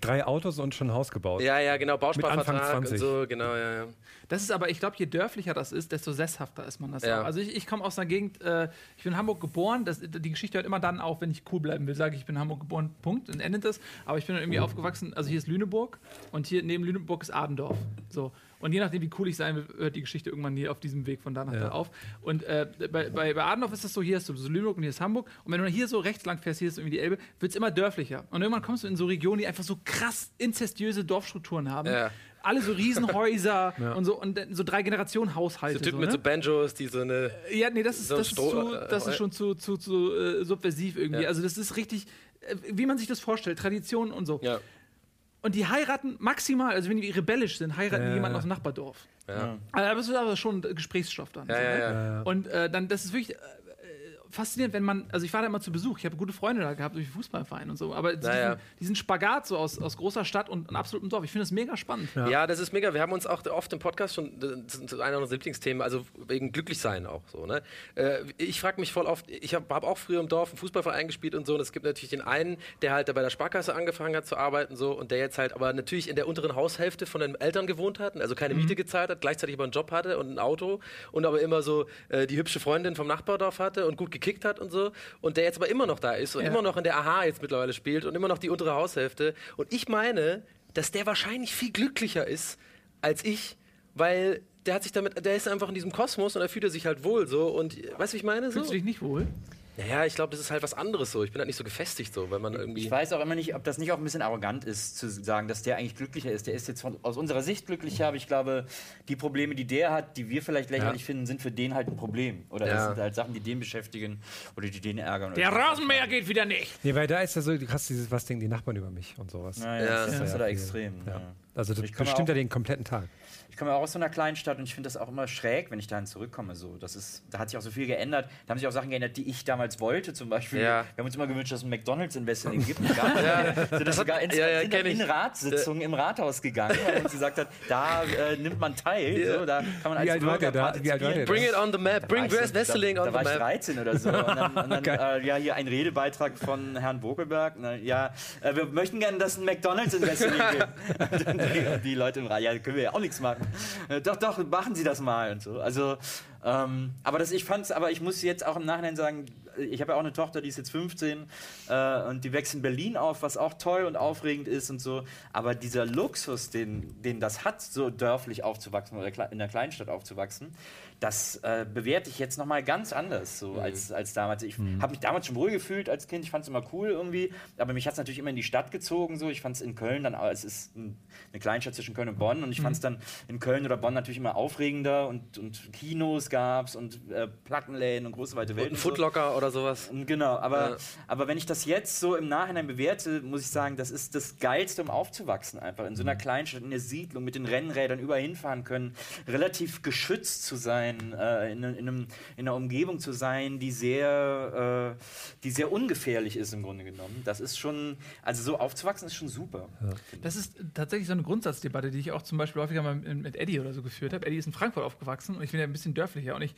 drei Autos und schon ein Haus gebaut. Ja, ja, genau, Anfang Bausparvertrag und 20. so, genau, ja, ja. Das ist aber, ich glaube, je dörflicher das ist, desto sesshafter ist man das Ja. auch. Also ich, ich komme aus einer Gegend, äh, ich bin in Hamburg geboren, das, die Geschichte hört immer dann auf, wenn ich cool bleiben will, sage ich, ich bin in Hamburg geboren, Punkt, und endet das. Aber ich bin dann irgendwie aufgewachsen, also hier ist Lüneburg und hier neben Lüneburg ist Adendorf. So. Und je nachdem, wie cool ich sein will, hört die Geschichte irgendwann hier auf diesem Weg von da nach Ja. da auf. Und äh, bei, bei, bei Adendorf ist das so, hier ist so Lüneburg und hier ist Hamburg. Und wenn du hier so rechts lang fährst, hier ist irgendwie die Elbe, wird es immer dörflicher. Und irgendwann kommst du in so Regionen, die einfach so krass inzestiöse Dorfstrukturen haben. Ja. Alle so Riesenhäuser und so und so drei Generationen Haushalte. So Typen so, mit ne? so Banjos, die so eine. Ja, nee, das ist, So das ist, zu, äh, das ist Heu- schon zu, zu, zu äh, subversiv irgendwie. Ja. Also das ist richtig, äh, wie man sich das vorstellt, Traditionen und so. Ja. Und die heiraten maximal, also wenn die rebellisch sind, heiraten die Ja. jemanden aus dem Nachbardorf. Ja. Also das ist aber schon Gesprächsstoff dann. Ja, so, ja, ne? ja. Und äh, dann, das ist wirklich äh, faszinierend, wenn man, also ich war da immer zu Besuch, ich habe gute Freunde da gehabt durch den Fußballverein und so, aber diesen, ja. diesen Spagat so aus, aus großer Stadt und einem absoluten Dorf, ich finde das mega spannend. Ja. das ist mega. Wir haben uns auch oft im Podcast schon, das ist einer unserer Lieblingsthemen, also wegen Glücklichsein auch so. Ne? Äh, Ich frage mich voll oft, ich habe hab auch früher im Dorf im Fußballverein gespielt und so, und es gibt natürlich den einen, der halt da bei der Sparkasse angefangen hat zu arbeiten so, und der jetzt halt aber natürlich in der unteren Haushälfte von den Eltern gewohnt hat, also keine Miete gezahlt hat, gleichzeitig aber einen Job hatte und ein Auto und aber immer so äh, die hübsche Freundin vom Nachbardorf hatte und gut gekickt hat und so, und der jetzt aber immer noch da ist und Ja. immer noch in der AHA jetzt mittlerweile spielt und immer noch die untere Haushälfte. Und ich meine, dass der wahrscheinlich viel glücklicher ist als ich, weil der hat sich damit, der ist einfach in diesem Kosmos und da fühlt er sich halt wohl so. Und weißt du, wie ich meine? So? Fühlst du dich nicht wohl? Naja, ich glaube, das ist halt was anderes so. Ich bin halt nicht so gefestigt so, weil man irgendwie. Ich weiß auch immer nicht, ob das nicht auch ein bisschen arrogant ist, zu sagen, dass der eigentlich glücklicher ist. Der ist jetzt von, aus unserer Sicht glücklicher, aber ich glaube, die Probleme, die der hat, die wir vielleicht lächerlich finden, sind für den halt ein Problem. Oder Ja. das sind halt Sachen, die den beschäftigen oder die den ärgern. Der. Rasenmäher geht wieder nicht. Nee, weil da ist ja so, du hast dieses, was denken die Nachbarn über mich und sowas. Ja, ja, Ja. das ist Ja. da extrem. Ja. Ja. Also das bestimmt ja den kompletten Tag. Ich komme auch aus so einer kleinen Stadt und ich finde das auch immer schräg, wenn ich dahin zurückkomme. So. Das ist, da hat sich auch so viel geändert. Da haben sich auch Sachen geändert, die ich damals wollte. Zum Beispiel, Ja. wir haben uns immer gewünscht, dass es ein McDonalds in Wesseling gibt. Ja. Sind das sogar ins, ja, ja, ich. in Ratssitzungen im Rathaus gegangen, weil uns gesagt hat, da äh, nimmt man teil. So, da kann man als Wie alt war Bürger der da? Wie alt war der Bring da? it on the map, bring war ich West Wesseling da, on the war ich map. 13 oder so. Und dann, und dann äh, ja, hier ein Redebeitrag von Herrn Bokelberg. Na, ja, äh, wir möchten gerne, dass es ein McDonalds in Wesseling gibt. Und dann die, die Leute im Rat, ja, können wir ja auch nichts machen. Doch, doch, machen Sie das mal und so. Also, ähm, aber das, ich fand's, aber ich muss jetzt auch im Nachhinein sagen, ich habe ja auch eine Tochter, die ist jetzt 15 äh, und die wächst in Berlin auf, was auch toll und aufregend ist und so. Aber dieser Luxus, den, den das hat, so dörflich aufzuwachsen oder in der Kleinstadt aufzuwachsen, das äh, bewerte ich jetzt nochmal ganz anders so als, als damals. Ich habe mich damals schon wohl gefühlt als Kind, ich fand es immer cool irgendwie, aber mich hat es natürlich immer in die Stadt gezogen. So. Ich fand es in Köln dann, es ist ein, eine Kleinstadt zwischen Köln und Bonn und ich fand es dann in Köln oder Bonn natürlich immer aufregender und, und Kinos gab es und äh, Plattenläden und große weite Welt. Ein und so. Footlocker oder sowas. Genau, aber, Ja. aber wenn ich das jetzt so im Nachhinein bewerte, muss ich sagen, das ist das Geilste, um aufzuwachsen einfach. In so einer Kleinstadt, in der Siedlung, mit den Rennrädern überall hinfahren können, relativ geschützt zu sein, äh, in, in, einem, in einer Umgebung zu sein, die sehr, äh, die sehr ungefährlich ist im Grunde genommen. Das ist schon, also so aufzuwachsen ist schon super. Das ist tatsächlich so eine Grundsatzdebatte, die ich auch zum Beispiel häufiger mal mit, mit Eddie oder so geführt habe. Eddie ist in Frankfurt aufgewachsen und ich bin ja ein bisschen dörflicher. Und ich,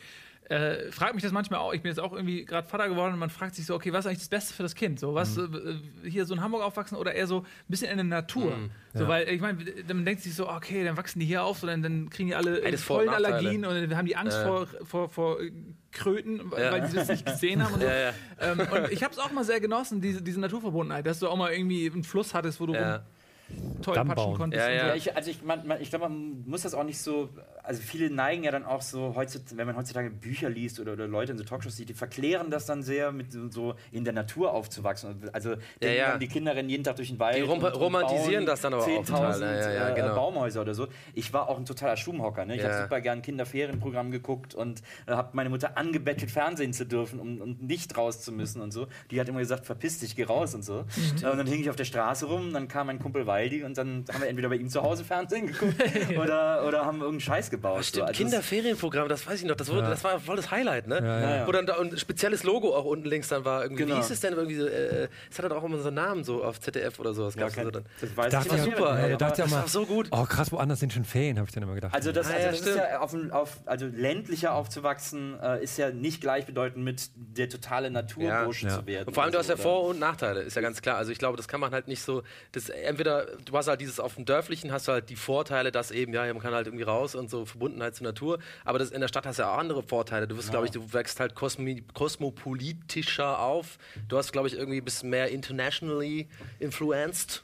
äh, fragt mich das manchmal auch. Ich bin jetzt auch irgendwie gerade Vater geworden und man fragt sich so, okay, was ist eigentlich das Beste für das Kind? So, was Mhm. äh, hier so in Hamburg aufwachsen oder eher so ein bisschen in der Natur? So, Ja. weil ich meine, dann denkt sich so, okay, dann wachsen die hier auf, so, dann, dann kriegen die alle Alles Vor- und Pollenallergien und dann haben die Angst Ja. vor, vor, vor äh, Kröten, Ja. weil die das nicht gesehen haben und so. Ja, ja. Ähm, und ich habe es auch mal sehr genossen, diese, diese Naturverbundenheit, dass du auch mal irgendwie einen Fluss hattest, wo du Ja. rum toll patschen konntest. Ja, ja. so. Ja, ich, also ich, man, man, ich glaube, man muss das auch nicht so. Also viele neigen ja dann auch so, wenn man heutzutage Bücher liest oder, oder Leute in so Talkshows sieht, die verklären das dann sehr, mit so- in der Natur aufzuwachsen. Also denken ja. dann, die Kinder rennen jeden Tag durch den Wald. Die rom- romantisieren bauen das dann aber auch 10.000 total. Ja, ja, ja, äh, genau. Baumhäuser oder so. Ich war auch ein totaler Stubenhocker. Ne? Ich Ja. habe super gern Kinderferienprogramm geguckt und äh, habe meine Mutter angebettelt, Fernsehen zu dürfen um, und nicht raus zu müssen und so. Die hat immer gesagt, verpiss dich, geh raus und so. Äh, und dann hing ich auf der Straße rum, dann kam mein Kumpel Waldi und dann haben wir entweder bei ihm zu Hause Fernsehen geguckt oder, oder haben irgendeinen Scheiß gebaut. so. Stimmt, Also es- Kinderferienprogramm, das weiß ich noch. Das, wurde, Ja. das war voll das Highlight, ne? Ja, ja. Wo dann da ein spezielles Logo auch unten links dann war. Irgendwie, Genau. Wie hieß es denn irgendwie? so, Äh, es hatte doch auch immer so einen Namen so auf ZDF oder so. Das Ja, kein, so dann. das weiß Dachte ich ja, nicht super, ey. ja, dachte ja das mal, war so gut. Oh, krass, woanders sind schon Ferien, habe ich dann immer gedacht. Also das, Ah, also ja, das ist ja auf, dem- auf also ländlicher aufzuwachsen äh, ist ja nicht gleichbedeutend mit der totale Naturbursche Ja. zu werden. Und vor allem, du hast ja Vor- und Nachteile, ist ja ganz klar. Also ich glaube, das kann man halt nicht so. Das, entweder du hast halt dieses auf dem Dörflichen, hast du halt die Vorteile, dass eben, ja, man kann halt irgendwie raus und so Verbundenheit zur Natur. Aber das, in der Stadt hast du ja auch andere Vorteile. Du wirst, glaube ich, du wächst halt kosmi kosmopolitischer auf. Du hast, glaube ich, irgendwie ein bisschen mehr internationally influenced.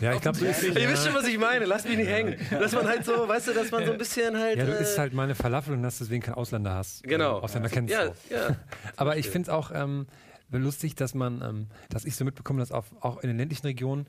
ja, ich glaube, du isst, Ihr wisst schon, was ich meine. Lass mich nicht hängen. Dass man halt so, weißt du, dass man so ein bisschen halt. ja, du äh, isst halt meine Falafel und hast deswegen keinen Ausländer-Hass. Genau. Äh, Ausländer kennst ja, du. ja. Aber ich finde es auch ähm, lustig, dass man, ähm, dass ich so mitbekomme, dass auf, auch in den ländlichen Regionen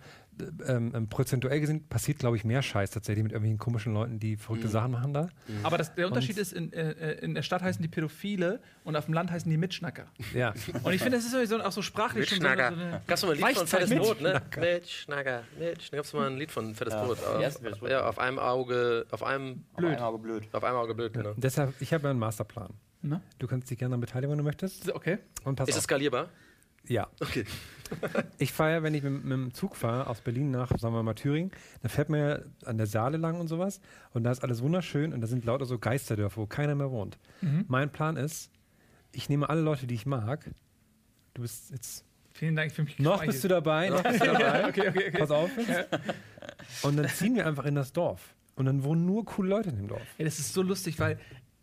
ähm, ähm, prozentuell gesehen passiert, glaube ich, mehr Scheiß tatsächlich mit irgendwelchen komischen Leuten, die verrückte Sachen machen da. Aber das, der Unterschied ist, in, äh, in der Stadt heißen die Pädophile und auf dem Land heißen die Mitschnacker. Ja. Und ich finde, das ist sowieso auch so sprachlich schon so, eine- Mitschnacker. so. Gab's mal ein Lied von Fettes. Brot, ne? Mitschnacker. Mitschnacker. Gab's mal ein Lied von Fettes Ja. Brot. Ja, Auf, ja, auf einem Auge, auf einem, Aber ein Auge blöd. auf einem Auge blöd, genau. Und deshalb, ich habe ja einen Masterplan. Ne? Du kannst dich gerne daran beteiligen, wenn du möchtest. Okay. Und pass Ist es auf. skalierbar? Ja. Okay. Ich fahre, wenn ich mit, mit dem Zug fahre, aus Berlin nach, sagen wir mal, Thüringen, dann fährt man ja an der Saale lang und sowas. Und da ist alles wunderschön und da sind lauter so Geisterdörfer, wo keiner mehr wohnt. Mein Plan ist, ich nehme alle Leute, die ich mag. Du bist jetzt. Vielen Dank für mich. Noch bist du dabei, noch bist du dabei. Okay, okay, okay. Pass auf. Und dann ziehen wir einfach in das Dorf. Und dann wohnen nur coole Leute in dem Dorf. Ey, das ist so lustig, weil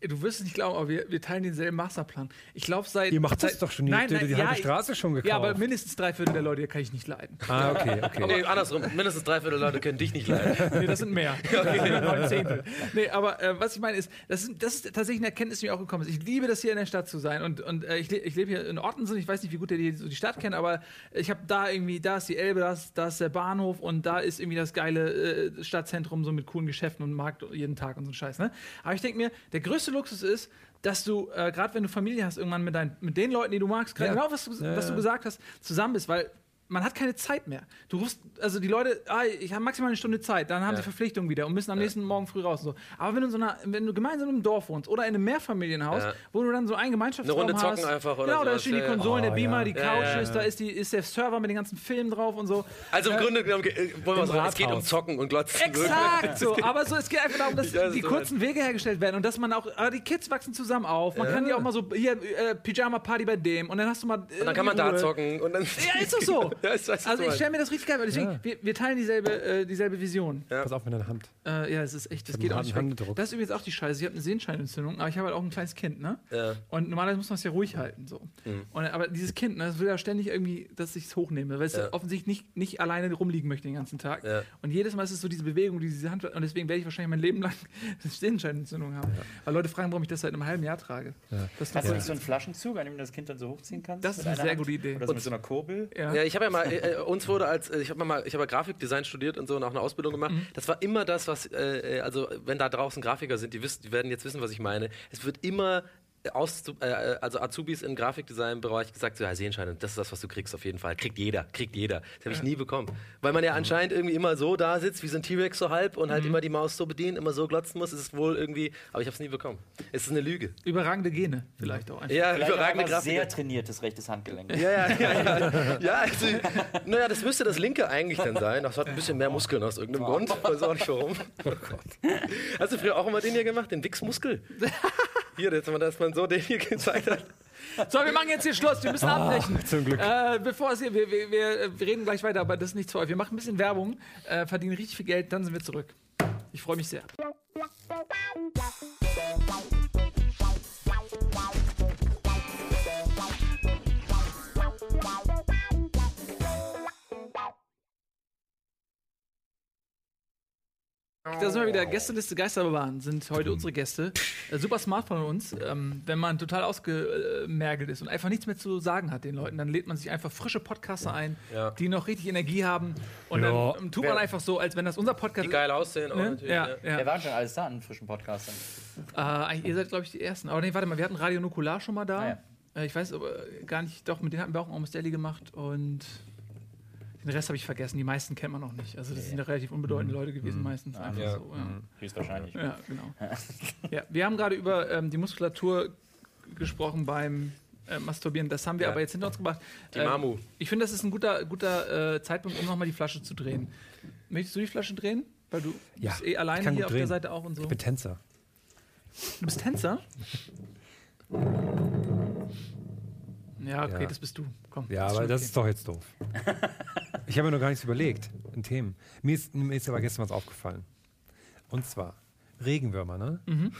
du wirst es nicht glauben, aber wir, wir teilen denselben Masterplan. Ich glaube, seit. Ihr macht seit, das doch schon, Nein, ja nein, die ja, halbe Straße schon gekauft. Ja, aber mindestens drei Viertel der Leute kann ich nicht leiden. ah, okay, okay. Nee, andersrum. Mindestens drei Viertel Leute können dich nicht leiden. Nee, das sind mehr. Neun Zehntel. Nee, aber äh, was ich meine ist, das ist, das ist tatsächlich eine Erkenntnis, die mir auch gekommen ist. Ich liebe das hier in der Stadt zu sein und, und äh, ich, le ich lebe hier in Ortensen. Ich weiß nicht, wie gut ihr die, so die Stadt kennt, aber ich habe da irgendwie, da ist die Elbe, da ist, da ist der Bahnhof und da ist irgendwie das geile äh, Stadtzentrum so mit coolen Geschäften und Markt jeden Tag und so ein Scheiß. Ne? Aber ich denke mir, der größte Luxus ist, dass du, äh, gerade wenn du Familie hast, irgendwann mit, dein, mit den Leuten, die du magst, Ja. genau was, du, was du gesagt hast, zusammen bist, weil man hat keine Zeit mehr. Du rufst, also die Leute, ah, ich habe maximal eine Stunde Zeit, dann haben Ja. sie Verpflichtungen wieder und müssen am nächsten Morgen früh raus. Und so. Aber wenn du, in so einer, wenn du gemeinsam im Dorf wohnst oder in einem Mehrfamilienhaus, Ja. wo du dann so einen Gemeinschaftsraum Eine Runde zocken hast, einfach oder genau, da stehen die ja, ja. Konsolen, der Oh, Beamer, ja. die Ja, Couch ja, ist, da ist, die, ist der Server mit den ganzen Filmen drauf und so. Also im Äh, Grunde genommen, äh, wollen wir sagen, es geht um. Zocken und Glotzen. Exakt so, aber so, es geht einfach darum, dass die kurzen Wege hergestellt werden und dass man auch, ah, die Kids wachsen zusammen auf. Man kann die auch mal so, hier, äh, Pyjama-Party bei dem und dann hast du mal. Und dann kann man da zocken. Und dann Ja, ist doch so. ja, ich weiß, Also ich stelle mir das richtig geil vor. Deswegen, Ja. wir, wir teilen dieselbe, äh, dieselbe Vision. Ja. Pass auf mit deiner Hand. Äh, ja, es ist echt, das geht auch nicht weg. Das ist übrigens auch die Scheiße. Ich habe eine Sehenscheinentzündung, aber ich habe halt auch ein kleines Kind, ne? Ja. Und normalerweise muss man es ja ruhig halten, so. Und, aber dieses Kind, ne, das will ja ständig irgendwie, dass ich es hochnehme, weil es Ja. offensichtlich nicht, nicht alleine rumliegen möchte den ganzen Tag. Ja. Und jedes Mal ist es so diese Bewegung, diese Hand, und deswegen werde ich wahrscheinlich mein Leben lang eine Sehenscheinentzündung haben. Weil Leute fragen, warum ich das seit einem halben Jahr trage. Das, Hast du ja. nicht so einen Flaschenzug, an dem du das Kind dann so hochziehen kannst? Das ist eine sehr Hand? gute Idee. Oder so mit so einer Kurbel? Ja. Ja, ich habe ja mal, äh, äh, uns wurde als, äh, ich habe mal, ich habe Grafikdesign studiert und so und auch eine Ausbildung gemacht. Das war immer das, was, äh, äh, also wenn da draußen Grafiker sind, die, wissen, die werden jetzt wissen, was ich meine. Es wird immer aus, äh, also Azubis im Grafikdesign-Bereich gesagt, so, ja, Sehenschein, das ist das, was du kriegst auf jeden Fall. Kriegt jeder, kriegt jeder. Das habe ich nie bekommen. Weil man ja anscheinend irgendwie immer so da sitzt, wie so ein T-Rex so halb und halt immer die Maus so bedienen, immer so glotzen muss. Es ist wohl irgendwie, aber ich habe es nie bekommen. Es ist eine Lüge. Überragende Gene, vielleicht auch einfach. Ja, Vielleicht überragende einfach sehr trainiertes rechtes Handgelenk. Ja, ja, ja, ja. ja also, naja, das müsste das linke eigentlich dann sein. Das hat ein bisschen mehr Muskeln aus irgendeinem Grund. Weiß auch nicht warum. Oh Gott. Hast du früher auch immer den hier gemacht, den Wichsmuskel? Hier, jetzt, dass man so den hier gezeigt hat. So, wir machen jetzt hier Schluss. Wir müssen abbrechen. zum Glück. Äh, bevor es hier, wir, wir, wir, reden gleich weiter, aber das ist nicht zu euch. Wir machen ein bisschen Werbung, äh, verdienen richtig viel Geld, dann sind wir zurück. Ich freue mich sehr. Da sind wir wieder. Gästeliste Geister bewahren sind heute unsere Gäste. Äh, super smart von uns. Ähm, wenn man total ausgemergelt ist und einfach nichts mehr zu sagen hat den Leuten, dann lädt man sich einfach frische Podcaster ein, Ja. die noch richtig Energie haben. Und Ja. dann ähm, tut man einfach so, als wenn das unser Podcast Die geil aussehen. Ne? natürlich, Ja, ja. ja. Wer waren schon alles da an frischen Podcastern? Äh, eigentlich, ihr seid, glaube ich, die Ersten. Aber nee, warte mal, wir hatten Radio Nukular schon mal da. Ah, ja. äh, ich weiß aber gar nicht, doch, mit denen hatten wir auch ein Almost Daily gemacht und den Rest habe ich vergessen. Die meisten kennt man noch nicht. Also, das sind ja relativ unbedeutende Leute gewesen, meistens. Einfach Ja. so. Ja. Höchstwahrscheinlich. Ja, genau. ja, wir haben gerade über ähm, die Muskulatur gesprochen beim äh, Masturbieren. Das haben wir Ja. aber jetzt hinter uns gebracht. Die Ähm, Mamu. Ich finde, das ist ein guter, guter äh, Zeitpunkt, um nochmal die Flasche zu drehen. Möchtest du die Flasche drehen? Weil du Ja, bist eh alleine hier auf der drehen. Seite auch und so. Ich bin Tänzer. Du bist Tänzer? Ja, okay, Ja. das bist du. Komm. Ja, aber das ist doch jetzt doof. ich habe mir noch gar nichts überlegt in Themen. Mir ist, mir ist aber gestern was aufgefallen. Und zwar Regenwürmer, ne? Mhm.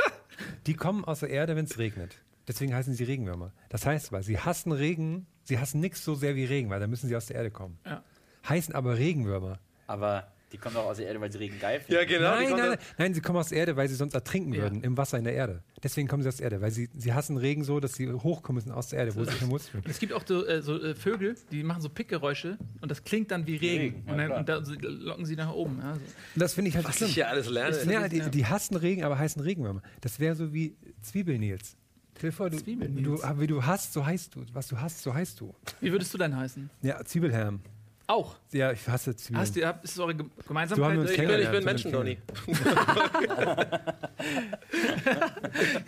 Die kommen aus der Erde, wenn es regnet. Deswegen heißen sie Regenwürmer. Das heißt aber, sie hassen Regen, sie hassen nichts so sehr wie Regen, weil dann müssen sie aus der Erde kommen. Ja. Heißen aber Regenwürmer. Aber die kommen doch aus der Erde, weil sie Regen geil finden. Ja, genau. nein, nein, nein, nein, sie kommen aus der Erde, weil sie sonst ertrinken Ja. würden im Wasser in der Erde. Deswegen kommen sie aus der Erde, weil sie, sie hassen Regen so, dass sie hochkommen müssen aus der Erde, wo sie hin muss. Und es gibt auch so, äh, so äh, Vögel, die machen so Pickgeräusche und das klingt dann wie Regen. Regen, und, dann, und da so locken sie nach oben. Ja, so. Und das finde ich halt Was schlimm. ich hier alles lerne. Ist- Ja, die, ja. die hassen Regen, aber heißen Regenwürmer. Das wäre so wie Zwiebelnils. Stell dir vor, du, du, wie du hast, so heißt du. Was du hast, so heißt du. Wie würdest du denn heißen? Ja, Zwiebelherm. Auch. Ja, ich hasse Zwiebeln. Hast du, ist es eure So Gemeinsamkeit? uns ich bin, ich kennengelernt, bin Menschen, so Donny.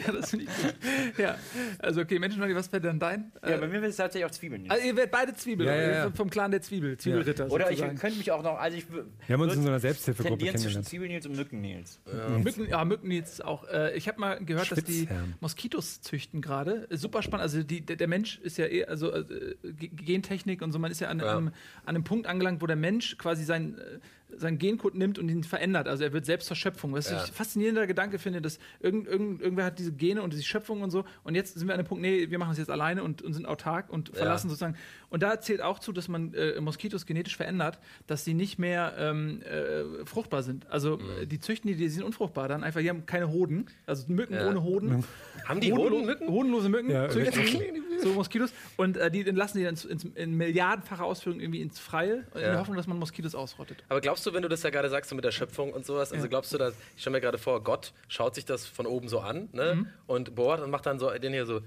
ja, das finde ich gut. Ja, also okay, Menschen, was wäre denn dein? Ja, Äh, bei mir ist es tatsächlich auch Zwiebeln. also ihr werdet beide Zwiebeln, Ja, ja, ja. vom Clan der Zwiebel, Zwiebelritter Oder ich könnte mich auch noch, also ich Wir haben uns in so einer Selbsthilfegruppe tendieren zwischen kennengelernt. Zwiebelnils und Mückennils. Mücken, ja, Mücken jetzt auch. Äh, ich habe mal gehört, dass die. Moskitos züchten gerade. Äh, Super spannend. Also die, der, der Mensch ist ja eh, also äh, Gentechnik und so, man ist ja an, Ja. Einem, an einem Punkt angelangt, wo der Mensch quasi sein, äh, seinen Gencode nimmt und ihn verändert. Also er wird selbst zur Schöpfung. Was Ja. ich faszinierender Gedanke finde, dass irgend, irgend, irgendwer hat diese Gene und diese Schöpfung und so und jetzt sind wir an dem Punkt, nee, wir machen es jetzt alleine und, und sind autark und verlassen sozusagen. Und da zählt auch zu, dass man äh, Moskitos genetisch verändert, dass sie nicht mehr ähm, äh, fruchtbar sind. Also Mhm. äh, die züchten die, die sind unfruchtbar dann einfach, die haben keine Hoden. Also Mücken Ja. ohne Hoden. Haben die Hodenlo- Hodenmücken? Hodenlose Mücken, Ja, die, so Moskitos. Und äh, die entlassen die dann ins, ins, in milliardenfacher Ausführung irgendwie ins Freie, in Ja. der Hoffnung, dass man Moskitos ausrottet. Aber glaubst du, wenn du das ja gerade sagst, so mit der Schöpfung und sowas, also Ja. glaubst du, dass, ich stelle mir gerade vor, Gott schaut sich das von oben so an ne? Mhm. und bohrt und macht dann so den hier so,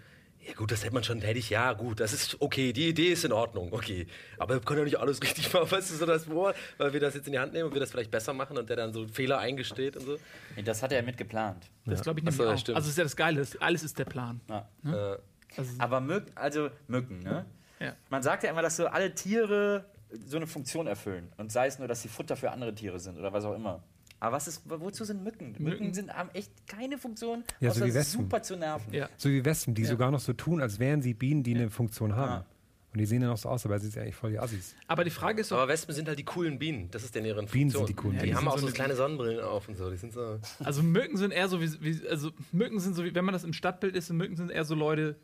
ja gut, das hätte man schon, hätte ich, ja gut, das ist okay, die Idee ist in Ordnung, okay. Aber wir können ja nicht alles richtig machen, weißt du, so das Bohr, weil wir das jetzt in die Hand nehmen und wir das vielleicht besser machen und der dann so Fehler eingesteht und so. Nee, das hat er mit geplant. Das glaube ich nämlich so, auch. stimmt. Also das ist ja das Geile, alles ist der Plan. Ja. Äh, Also, Aber Mücken, also Mücken, ne? ja. Man sagt ja immer, dass so alle Tiere so eine Funktion erfüllen. Und sei es nur, dass sie Futter für andere Tiere sind oder was auch immer. Aber was ist, wozu sind Mücken? Mücken, Mücken- sind, haben echt keine Funktion, Ja, so außer wie Wespen. super zu nerven. Ja. So wie Wespen, die Ja. sogar noch so tun, als wären sie Bienen, die eine Funktion haben. Ja. Und die sehen dann auch so aus, aber sie sind eigentlich voll die Assis. Aber die Frage ist doch, aber Wespen sind halt die coolen Bienen, das ist denn ihre Bienen Funktion. sind die coolen Die, Bienen. haben Ja, auch die so so kleine Sonnenbrillen auf und so, die sind so... also Mücken sind eher so wie, wie, also Mücken sind so wie, wenn man das im Stadtbild ist, so Mücken sind eher so Leute,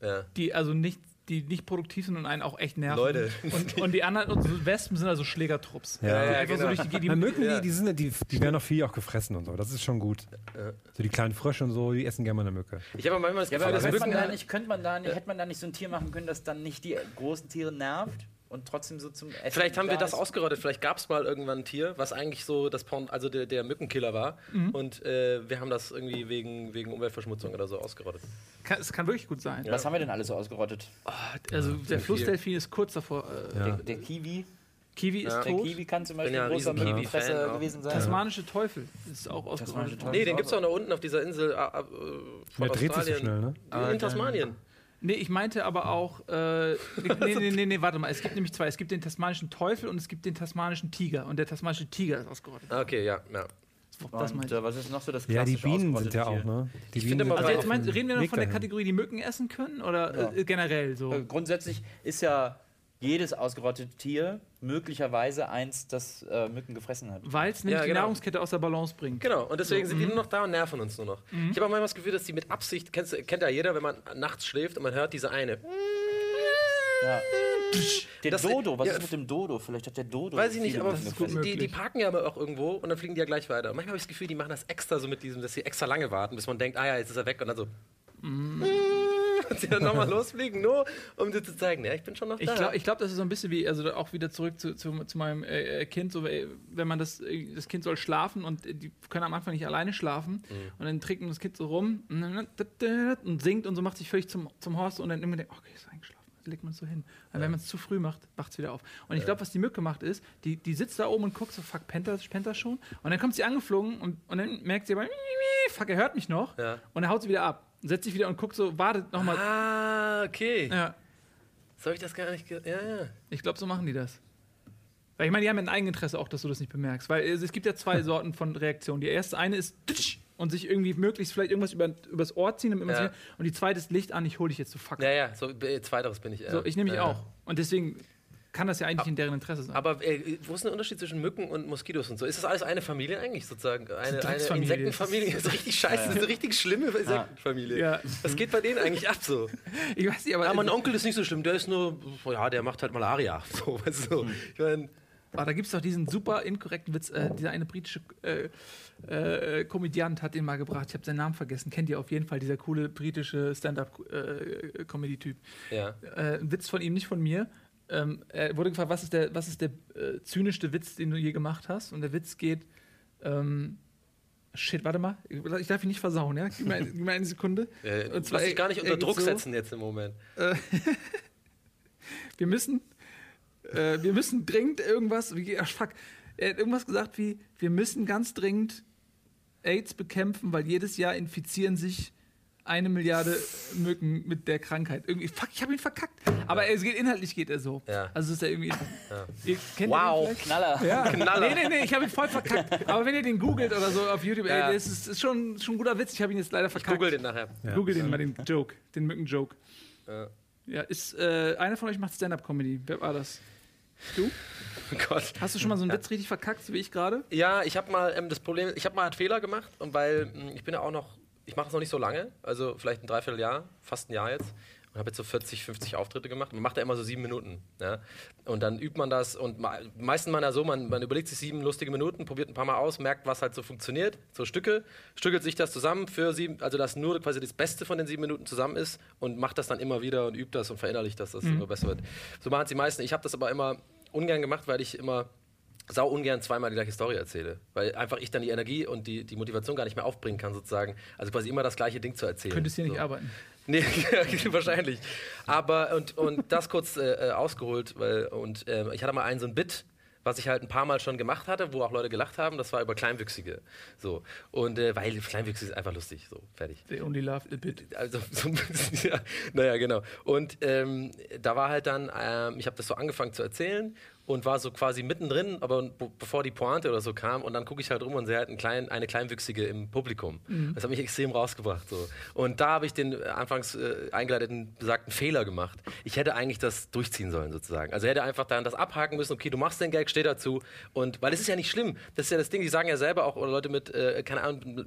Ja. die also nicht, die nicht produktiv sind und einen auch echt nerven. Leute. Und, und die anderen, und so Wespen sind also Schlägertrupps. Ja, die ja, einfach so durch die, die, Die Mücken, ja. die, die, sind, die, die werden auch viel auch gefressen und so. Das ist schon gut. Ja. So die kleinen Frösche und so, die essen gerne mal eine Mücke. Ich habe manchmal das Ja, Gefühl, aber dass könnte man, da nicht, könnte man da nicht, hätte man da nicht so ein Tier machen können, das dann nicht die großen Tiere nervt und trotzdem so zum Essen Vielleicht haben wir da das ist? ausgerottet. Vielleicht gab es mal irgendwann ein Tier, was eigentlich so das Porn, also der, der Mückenkiller war. Und äh, wir haben das irgendwie wegen, wegen Umweltverschmutzung oder so ausgerottet. kann, es kann wirklich gut sein. Ja. Was haben wir denn alles so ausgerottet? Also der Flussdelfin ist kurz davor. Äh, Ja. Der, der Kiwi. Kiwi ist Ja. Der tot. Kiwi kann zum Beispiel ja ein großer auch. gewesen sein. Tasmanische Teufel ist auch ausgerottet. Teufel. Nee, den gibt es auch da unten auf dieser Insel äh, äh, von Der dreht sich so Australien. schnell, ne? Ah, in Tasmanien. Nee, ich meinte aber auch. Äh, nee, nee, nee, nee, warte mal. Es gibt nämlich zwei. Es gibt den tasmanischen Teufel und es gibt den tasmanischen Tiger. Und der tasmanische Tiger ist ausgerottet. Okay, ja, ja. Das Und äh, was ist noch so das Ja, die Bienen sind ja auch, ne? Die Ich Bienen finde Also Aber jetzt meinst, reden wir noch Weg von der dahin. Kategorie, die Mücken essen können oder Ja. äh, generell so? Äh, grundsätzlich ist ja jedes ausgerottete Tier möglicherweise eins, das äh, Mücken gefressen hat. Weil es nämlich Ja, die genau. Nahrungskette aus der Balance bringt. Genau, und deswegen So, sind die nur noch da und nerven uns nur noch. Ich habe auch manchmal das Gefühl, dass die mit Absicht, kennst, kennt ja jeder, wenn man nachts schläft und man hört diese eine. Ja. Der Das- Dodo, was ja, ist mit dem Dodo? Vielleicht hat der Dodo. Weiß ich nicht, aber die, die parken ja aber auch irgendwo und dann fliegen die ja gleich weiter. Und manchmal habe ich das Gefühl, die machen das extra so mit diesem, dass sie extra lange warten, bis man denkt, ah ja, jetzt ist er weg und dann so. Und sie dann nochmal losfliegen, nur um dir zu zeigen, ja, ich bin schon noch Ich da. glaube, ich glaub, das ist so ein bisschen wie, also auch wieder zurück zu, zu, zu meinem äh, äh, Kind, so, wenn man das, äh, das Kind soll schlafen und die können am Anfang nicht alleine schlafen und dann trinkt man das Kind so rum und, singt und so macht sich völlig zum, zum Horst und dann immer denkt, okay, ist eingeschlafen. Legt man es so hin. Und wenn man es zu früh macht, wacht es wieder auf. Und ich glaube, was die Mücke macht ist, die, die sitzt da oben und guckt so, fuck, pennt das, pennt das schon? Und dann kommt sie angeflogen und, und dann merkt sie aber, fuck, er hört mich noch. Ja. Und dann haut sie wieder ab. Setzt sich wieder und guckt so, wartet nochmal. ah, okay. Ja. So habe ich das gar nicht. Ge ja, ja. Ich glaube, so machen die das. Weil ich meine, die haben ja ein Eigeninteresse auch, dass du das nicht bemerkst. Weil es, es gibt ja zwei Sorten von Reaktionen. Die erste eine ist und sich irgendwie möglichst vielleicht irgendwas über, übers Ohr ziehen. Man Ja. Und die zweite ist Licht an, ich hol dich jetzt zu fuck. Ja, ja, so äh, zweiteres bin ich. Ja. So, ich nehme mich Ja. auch. Und deswegen kann das ja eigentlich in deren Interesse sein. Aber äh, wo ist der Unterschied zwischen Mücken und Moskitos und so? Ist das alles eine Familie eigentlich sozusagen? Eine, eine. Insektenfamilie? Das ist richtig scheiße, das ist eine richtig schlimme Insektenfamilie. Ja. Was geht bei denen eigentlich ab so? ich weiß nicht, aber Ja, mein Onkel ist nicht so schlimm, der ist nur, ja, der macht halt Malaria. So, weißt du? Ich meine, Ah, da gibt es doch diesen super inkorrekten Witz. Äh, dieser eine britische äh, äh, Komödiant hat den mal gebracht. Ich habe seinen Namen vergessen. Kennt ihr auf jeden Fall, dieser coole britische Stand-up-Comedy-Typ. ja. äh, ein Witz von ihm, nicht von mir. Ähm, er wurde gefragt, was ist der, was ist der äh, zynischste Witz, den du je gemacht hast? Und der Witz geht, ähm, shit, warte mal, ich darf ihn nicht versauen, ja? Gib mir, gib mir eine Sekunde. Äh, Und zwar, lass dich gar nicht er- unter er Druck so, setzen jetzt im Moment. Wir müssen, äh, wir müssen dringend irgendwas, wie, ach, fuck, er hat irgendwas gesagt wie, wir müssen ganz dringend AIDS bekämpfen, weil jedes Jahr infizieren sich eine Milliarde Mücken mit der Krankheit. Irgendwie, fuck, ich habe ihn verkackt. Aber es geht inhaltlich geht er so. Ja. Also es ist ja irgendwie. Ihr, kennt Wow. Knaller. Ja. Knaller. Nee, nee, nee, ich habe ihn voll verkackt. Aber wenn ihr den googelt oder so auf YouTube, Ja. ey, das ist, ist schon, schon ein guter Witz. Ich habe ihn jetzt leider verkackt. Google den nachher. Ja. Google den mal, den Joke, den Mücken-Joke. Ja. Ja, ist, äh, einer von euch macht Stand-Up-Comedy. Wer war das? Du? Oh Gott. Hast du schon mal so einen Witz richtig verkackt, wie ich gerade? Ja, ich habe mal ähm, das Problem, ich habe mal einen Fehler gemacht, und weil mh, ich bin ja auch noch, ich mache es noch nicht so lange, also vielleicht ein Dreivierteljahr, fast ein Jahr jetzt. Und habe jetzt so 40, 50 Auftritte gemacht. Man macht ja immer so sieben Minuten. Ja? Und dann übt man das und ma- die meisten machen ja so, man, man überlegt sich sieben lustige Minuten, probiert ein paar Mal aus, merkt, was halt so funktioniert. So Stücke, stückelt sich das zusammen für sieben, also dass nur quasi das Beste von den sieben Minuten zusammen ist und macht das dann immer wieder und übt das und verinnerlicht das, dass das immer besser wird. So machen es die meisten. Ich habe das aber immer ungern gemacht, weil ich immer sau ungern zweimal die gleiche Story erzähle. Weil einfach ich dann die Energie und die, die Motivation gar nicht mehr aufbringen kann, sozusagen. Also quasi immer das gleiche Ding zu erzählen. Könntest hier nicht so. arbeiten. Nee, wahrscheinlich. Aber, und, und das kurz äh, äh, ausgeholt, weil, und äh, ich hatte mal einen so ein Bit, was ich halt ein paar Mal schon gemacht hatte, wo auch Leute gelacht haben, das war über Kleinwüchsige. So. Und äh, weil Kleinwüchsige ist einfach lustig. So, fertig. They only love a bit. Also, so ein bisschen, ja, naja, genau. Und ähm, da war halt dann, ähm, ich habe das so angefangen zu erzählen und war so quasi mittendrin, aber be bevor die Pointe oder so kam und dann gucke ich halt rum und sehe halt einen kleinen, eine Kleinwüchsige im Publikum. Das hat mich extrem rausgebracht. So. Und da habe ich den äh, anfangs äh, eingeleiteten besagten Fehler gemacht. Ich hätte eigentlich das durchziehen sollen sozusagen. Also hätte einfach dann das abhaken müssen, okay, du machst den Gag, steh dazu. Und weil es ist ja nicht schlimm, das ist ja das Ding, die sagen ja selber auch, oder Leute mit, äh, keine Ahnung,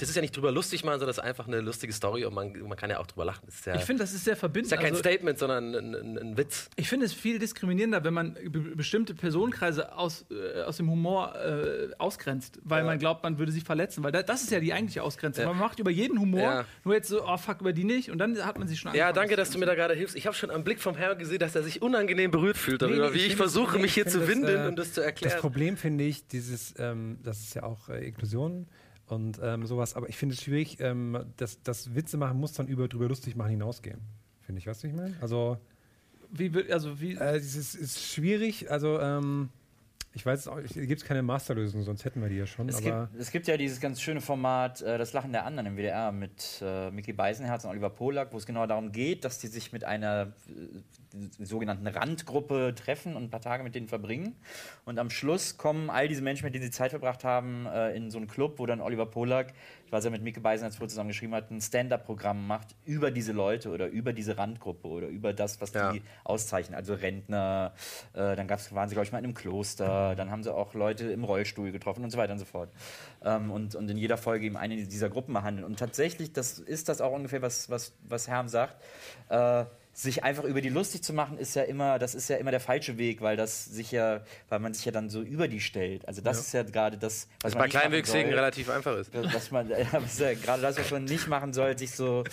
das ist ja nicht drüber lustig machen, sondern das ist einfach eine lustige Story und man, man kann ja auch drüber lachen. Das ist ja, Ich finde, das ist sehr ist verbindend. ja kein Also, Statement, sondern ein, ein, ein Witz. ich finde es viel diskriminierender, wenn man be bestimmte Personenkreise aus, äh, aus dem Humor äh, ausgrenzt, weil man glaubt, man würde sie verletzen. Weil da, das ist ja die eigentliche Ausgrenzung. Ja. Man macht über jeden Humor, Ja. nur jetzt so, oh fuck, über die nicht. Und dann hat man sich schon Ja, angefangen danke, dass du mir da gerade hilfst. Ich habe schon am Blick vom Herrn gesehen, dass er sich unangenehm berührt fühlt darüber, Nee, nee, wie ich, es- versuche, mich ich hier zu das, winden äh, und das zu Das erklären. Problem finde ich, dieses, ähm, das ist ja auch äh, Inklusion und ähm, sowas, aber ich finde es schwierig, ähm, dass das Witze machen muss dann über drüber lustig machen hinausgehen. Finde ich, weißt du, ich meine? Also, Wie, also wie, äh, es ist, ist schwierig, also, ähm, ich weiß auch, es gibt keine Masterlösung, sonst hätten wir die ja schon, Es aber. gibt, es gibt ja dieses ganz schöne Format äh, Das Lachen der anderen im WDR mit äh, Mickey Beisenherz und Oliver Polak, wo es genau darum geht, dass die sich mit einer äh, sogenannten Randgruppe treffen und ein paar Tage mit denen verbringen. Und am Schluss kommen all diese Menschen, mit denen sie Zeit verbracht haben, äh, in so einen Club, wo dann Oliver Polak, ich weiß ja mit Mike Beisen als vorher zusammen geschrieben hat, ein Stand-up-Programm macht über diese Leute oder über diese Randgruppe oder über das, was Ja. die auszeichnen. Also Rentner, äh, dann gab's, waren sie, glaube ich, mal in einem Kloster, dann haben sie auch Leute im Rollstuhl getroffen und so weiter und so fort. Ähm, und, und in jeder Folge eben eine dieser Gruppen behandeln. Und tatsächlich, das ist das auch ungefähr, was, was, was Herm sagt. Äh, sich einfach über die lustig zu machen, ist ja immer, das ist ja immer der falsche Weg, weil das sich ja, weil man sich ja dann so über die stellt. Also das ist ja gerade das, was man Bei nicht machen Kleinwüchsigen soll. relativ einfach ist. was man, was ja gerade das, was man nicht machen soll, sich so,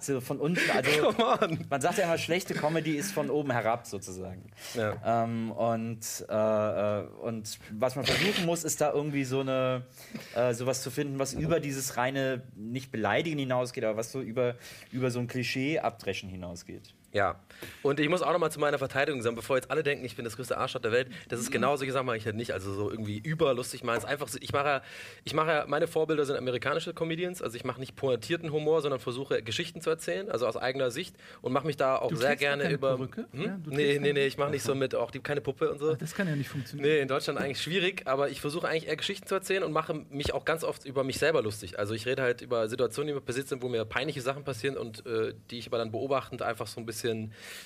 so von unten, also man sagt ja immer, schlechte Comedy ist von oben herab sozusagen. Ja. Ähm, und, äh, äh, und was man versuchen muss, ist da irgendwie so eine äh, sowas zu finden, was über dieses reine nicht beleidigen hinausgeht, aber was so über, über so ein Klischee abdreschen hinausgeht. Ja. Und ich muss auch noch mal zu meiner Verteidigung sagen, bevor jetzt alle denken, ich bin das größte Arschloch der Welt, das ist genau solche Sachen mache ich halt nicht. Also so irgendwie überlustig ist einfach so, ich mache ja, ich mache ja, meine Vorbilder sind amerikanische Comedians, also ich mache nicht pointierten Humor, sondern versuche Geschichten zu erzählen, also aus eigener Sicht und mache mich da auch Du sehr gerne keine über. Perücke? Hm? Ja, nee, nee, nee, ich mache nicht so mit auch die keine Puppe und so. Das kann ja nicht funktionieren. Nee, in Deutschland eigentlich schwierig, aber ich versuche eigentlich eher Geschichten zu erzählen und mache mich auch ganz oft über mich selber lustig. Also ich rede halt über Situationen, die mir passiert sind, wo mir peinliche Sachen passieren und äh, die ich aber dann beobachtend einfach so ein bisschen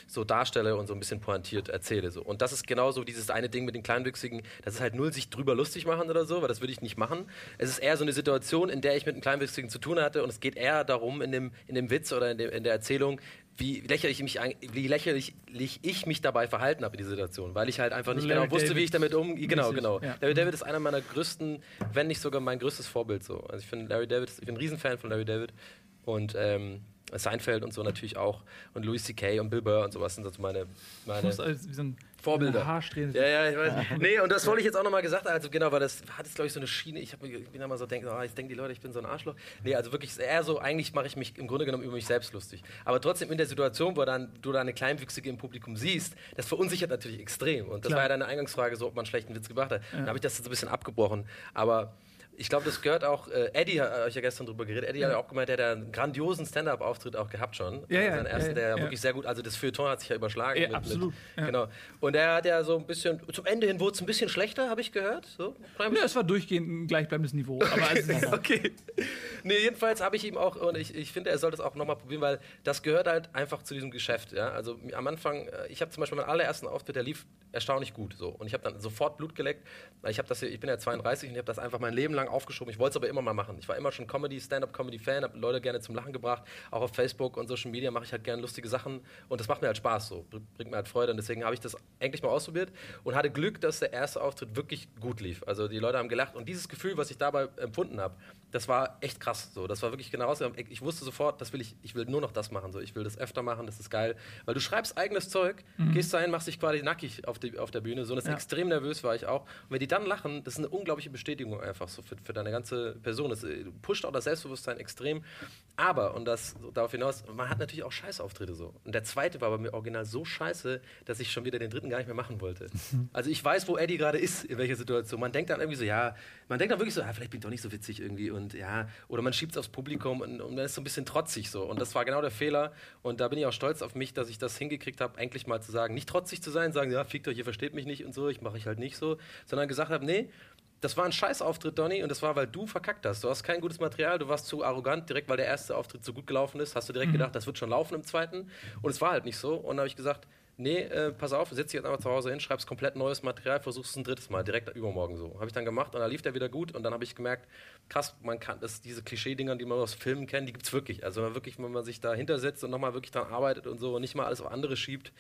so darstelle und so ein bisschen pointiert erzähle. So. Und das ist genauso dieses eine Ding mit den Kleinwüchsigen, das ist halt null sich drüber lustig machen oder so, weil das würde ich nicht machen. Es ist eher so eine Situation, in der ich mit einem Kleinwüchsigen zu tun hatte und es geht eher darum, in dem, in dem Witz oder in, dem, in der Erzählung, wie lächerlich, mich, wie lächerlich ich mich dabei verhalten habe in dieser Situation, weil ich halt einfach nicht Larry genau wusste, wie ich David damit um. Genau, genau. ja. Larry David ist einer meiner größten, wenn nicht sogar mein größtes Vorbild so. Also ich finde Larry David, ich bin ein Riesenfan von Larry David und ähm, Seinfeld und so natürlich auch und Louis C.K. und Bill Burr und sowas sind so meine, meine musst als wie so ein Vorbilder. Haarsträhne. ja, ja, ich weiß. Nee, und das wollte ich jetzt auch nochmal gesagt. Also genau, weil das hat jetzt, glaube ich, so eine Schiene. Ich, hab, ich bin immer so denken, oh, ich denke die Leute, ich bin so ein Arschloch. Nee, also wirklich eher so, eigentlich mache ich mich im Grunde genommen über mich selbst lustig. Aber trotzdem in der Situation, wo dann, du da eine Kleinwüchsige im Publikum siehst, das verunsichert natürlich extrem. Und das Klar. war ja deine Eingangsfrage, so, ob man einen schlechten Witz gebracht hat. Dann habe ich das jetzt so ein bisschen abgebrochen. Aber ich glaube, das gehört auch, äh, Eddie hat euch ja gestern drüber geredet, Eddie hat ja auch gemeint, der hat einen grandiosen Stand-Up-Auftritt auch gehabt schon. Ja, ja, Seinen ersten, ja, der ja. wirklich sehr gut, also das Feuilleton hat sich ja überschlagen. Ja, absolut, ja. Genau. Und er hat ja so ein bisschen, zum Ende hin wurde es ein bisschen schlechter, habe ich gehört. So, Ja, es war durchgehend ein gleichbleibendes Niveau. Aber also, okay. Nee, jedenfalls habe ich ihm auch, und ich, ich finde, er sollte es auch nochmal probieren, weil das gehört halt einfach zu diesem Geschäft. Ja? Also am Anfang, äh, ich habe zum Beispiel meinen allerersten Auftritt, der lief erstaunlich gut. So. Und ich habe dann sofort Blut geleckt. Ich, hab das hier, ich bin ja 32 und ich habe das einfach mein Leben lang aufgeschoben. Ich wollte es aber immer mal machen. Ich war immer schon Comedy, Stand-up-Comedy-Fan, habe Leute gerne zum Lachen gebracht. Auch auf Facebook und Social Media mache ich halt gerne lustige Sachen. Und das macht mir halt Spaß. So. Br- Bringt mir halt Freude. Und deswegen habe ich das endlich mal ausprobiert und hatte Glück, dass der erste Auftritt wirklich gut lief. Also die Leute haben gelacht. Und dieses Gefühl, was ich dabei empfunden habe, das war echt krass. So. Das war wirklich genau raus. Ich wusste sofort, das will ich, ich will nur noch das machen. So. Ich will das öfter machen, das ist geil. Weil du schreibst eigenes Zeug, gehst dahin, machst dich quasi nackig auf, die, auf der Bühne. So, und das Ja. extrem nervös war ich auch. Und wenn die dann lachen, das ist eine unglaubliche Bestätigung einfach so für, für deine ganze Person. Das äh, pusht auch das Selbstbewusstsein extrem. Aber, und das so darauf hinaus, man hat natürlich auch Scheißauftritte so. Und der zweite war bei mir original so scheiße, dass ich schon wieder den dritten gar nicht mehr machen wollte. Also ich weiß, wo Eddie gerade ist, in welcher Situation. Man denkt dann irgendwie so, ja, man denkt dann wirklich so, ah, vielleicht bin ich doch nicht so witzig irgendwie und ja, oder man schiebt es aufs Publikum und, und dann ist so ein bisschen trotzig so. Und das war genau der Fehler. Und da bin ich auch stolz auf mich, dass ich das hingekriegt habe, eigentlich mal zu sagen, nicht trotzig zu sein, sagen, ja, fickt euch, ihr versteht mich nicht und so, ich mache ich halt nicht so, sondern gesagt habe, nee, das war ein Scheißauftritt, Donny, und das war, weil du verkackt hast. Du hast kein gutes Material, du warst zu arrogant, direkt weil der erste Auftritt so gut gelaufen ist, hast du direkt gedacht, das wird schon laufen im zweiten. Und es war halt nicht so. Und dann habe ich gesagt, nee, äh, pass auf, setz dich jetzt einfach zu Hause hin, schreibst komplett neues Material, versuchst es ein drittes Mal, direkt übermorgen so. Habe ich dann gemacht und dann lief der wieder gut und dann habe ich gemerkt, krass, man kann das, diese Klischee-Dinger, die man aus Filmen kennt, die gibt es wirklich. Also wenn man wirklich, wenn man sich da hintersetzt und nochmal wirklich dran arbeitet und so und nicht mal alles auf andere schiebt,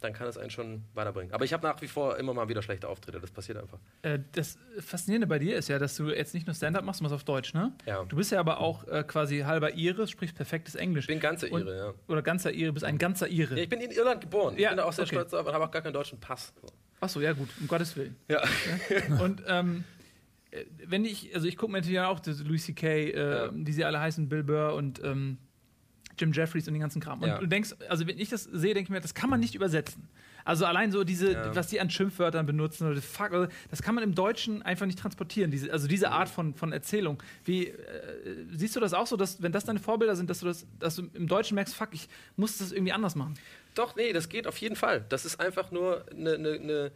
dann kann es einen schon weiterbringen. Aber ich habe nach wie vor immer mal wieder schlechte Auftritte, das passiert einfach. Äh, das Faszinierende bei dir ist ja, dass du jetzt nicht nur Stand-up machst, du machst auf Deutsch, ne? Ja. Du bist ja aber auch äh, quasi halber Ire, sprichst perfektes Englisch. Ich bin ganze Und- Ire, ja. Oder ganzer Ire, bist ein ganzer Ire. Ja, ich bin in Irland geboren. Ich Ja, bin da auch sehr okay. stolz drauf und habe auch gar keinen deutschen Pass. Achso, ja gut, um Gottes Willen. Ja. Und ähm, äh, wenn ich, also ich gucke mir natürlich auch Louis C.K., äh, Ja. die sie alle heißen, Bill Burr und ähm, Jim Jeffries und den ganzen Kram. Und Ja. du denkst, also wenn ich das sehe, denke ich mir, das kann man nicht übersetzen. Also allein so diese, Ja. was die an Schimpfwörtern benutzen oder fuck, oder- das kann man im Deutschen einfach nicht transportieren. Diese, also diese Art von, von Erzählung. Wie äh, siehst du das auch so, dass wenn das deine Vorbilder sind, dass du das, dass du im Deutschen merkst, fuck, ich muss das irgendwie anders machen? Doch, nee, das geht auf jeden Fall. Das ist einfach nur eine. Ne, ne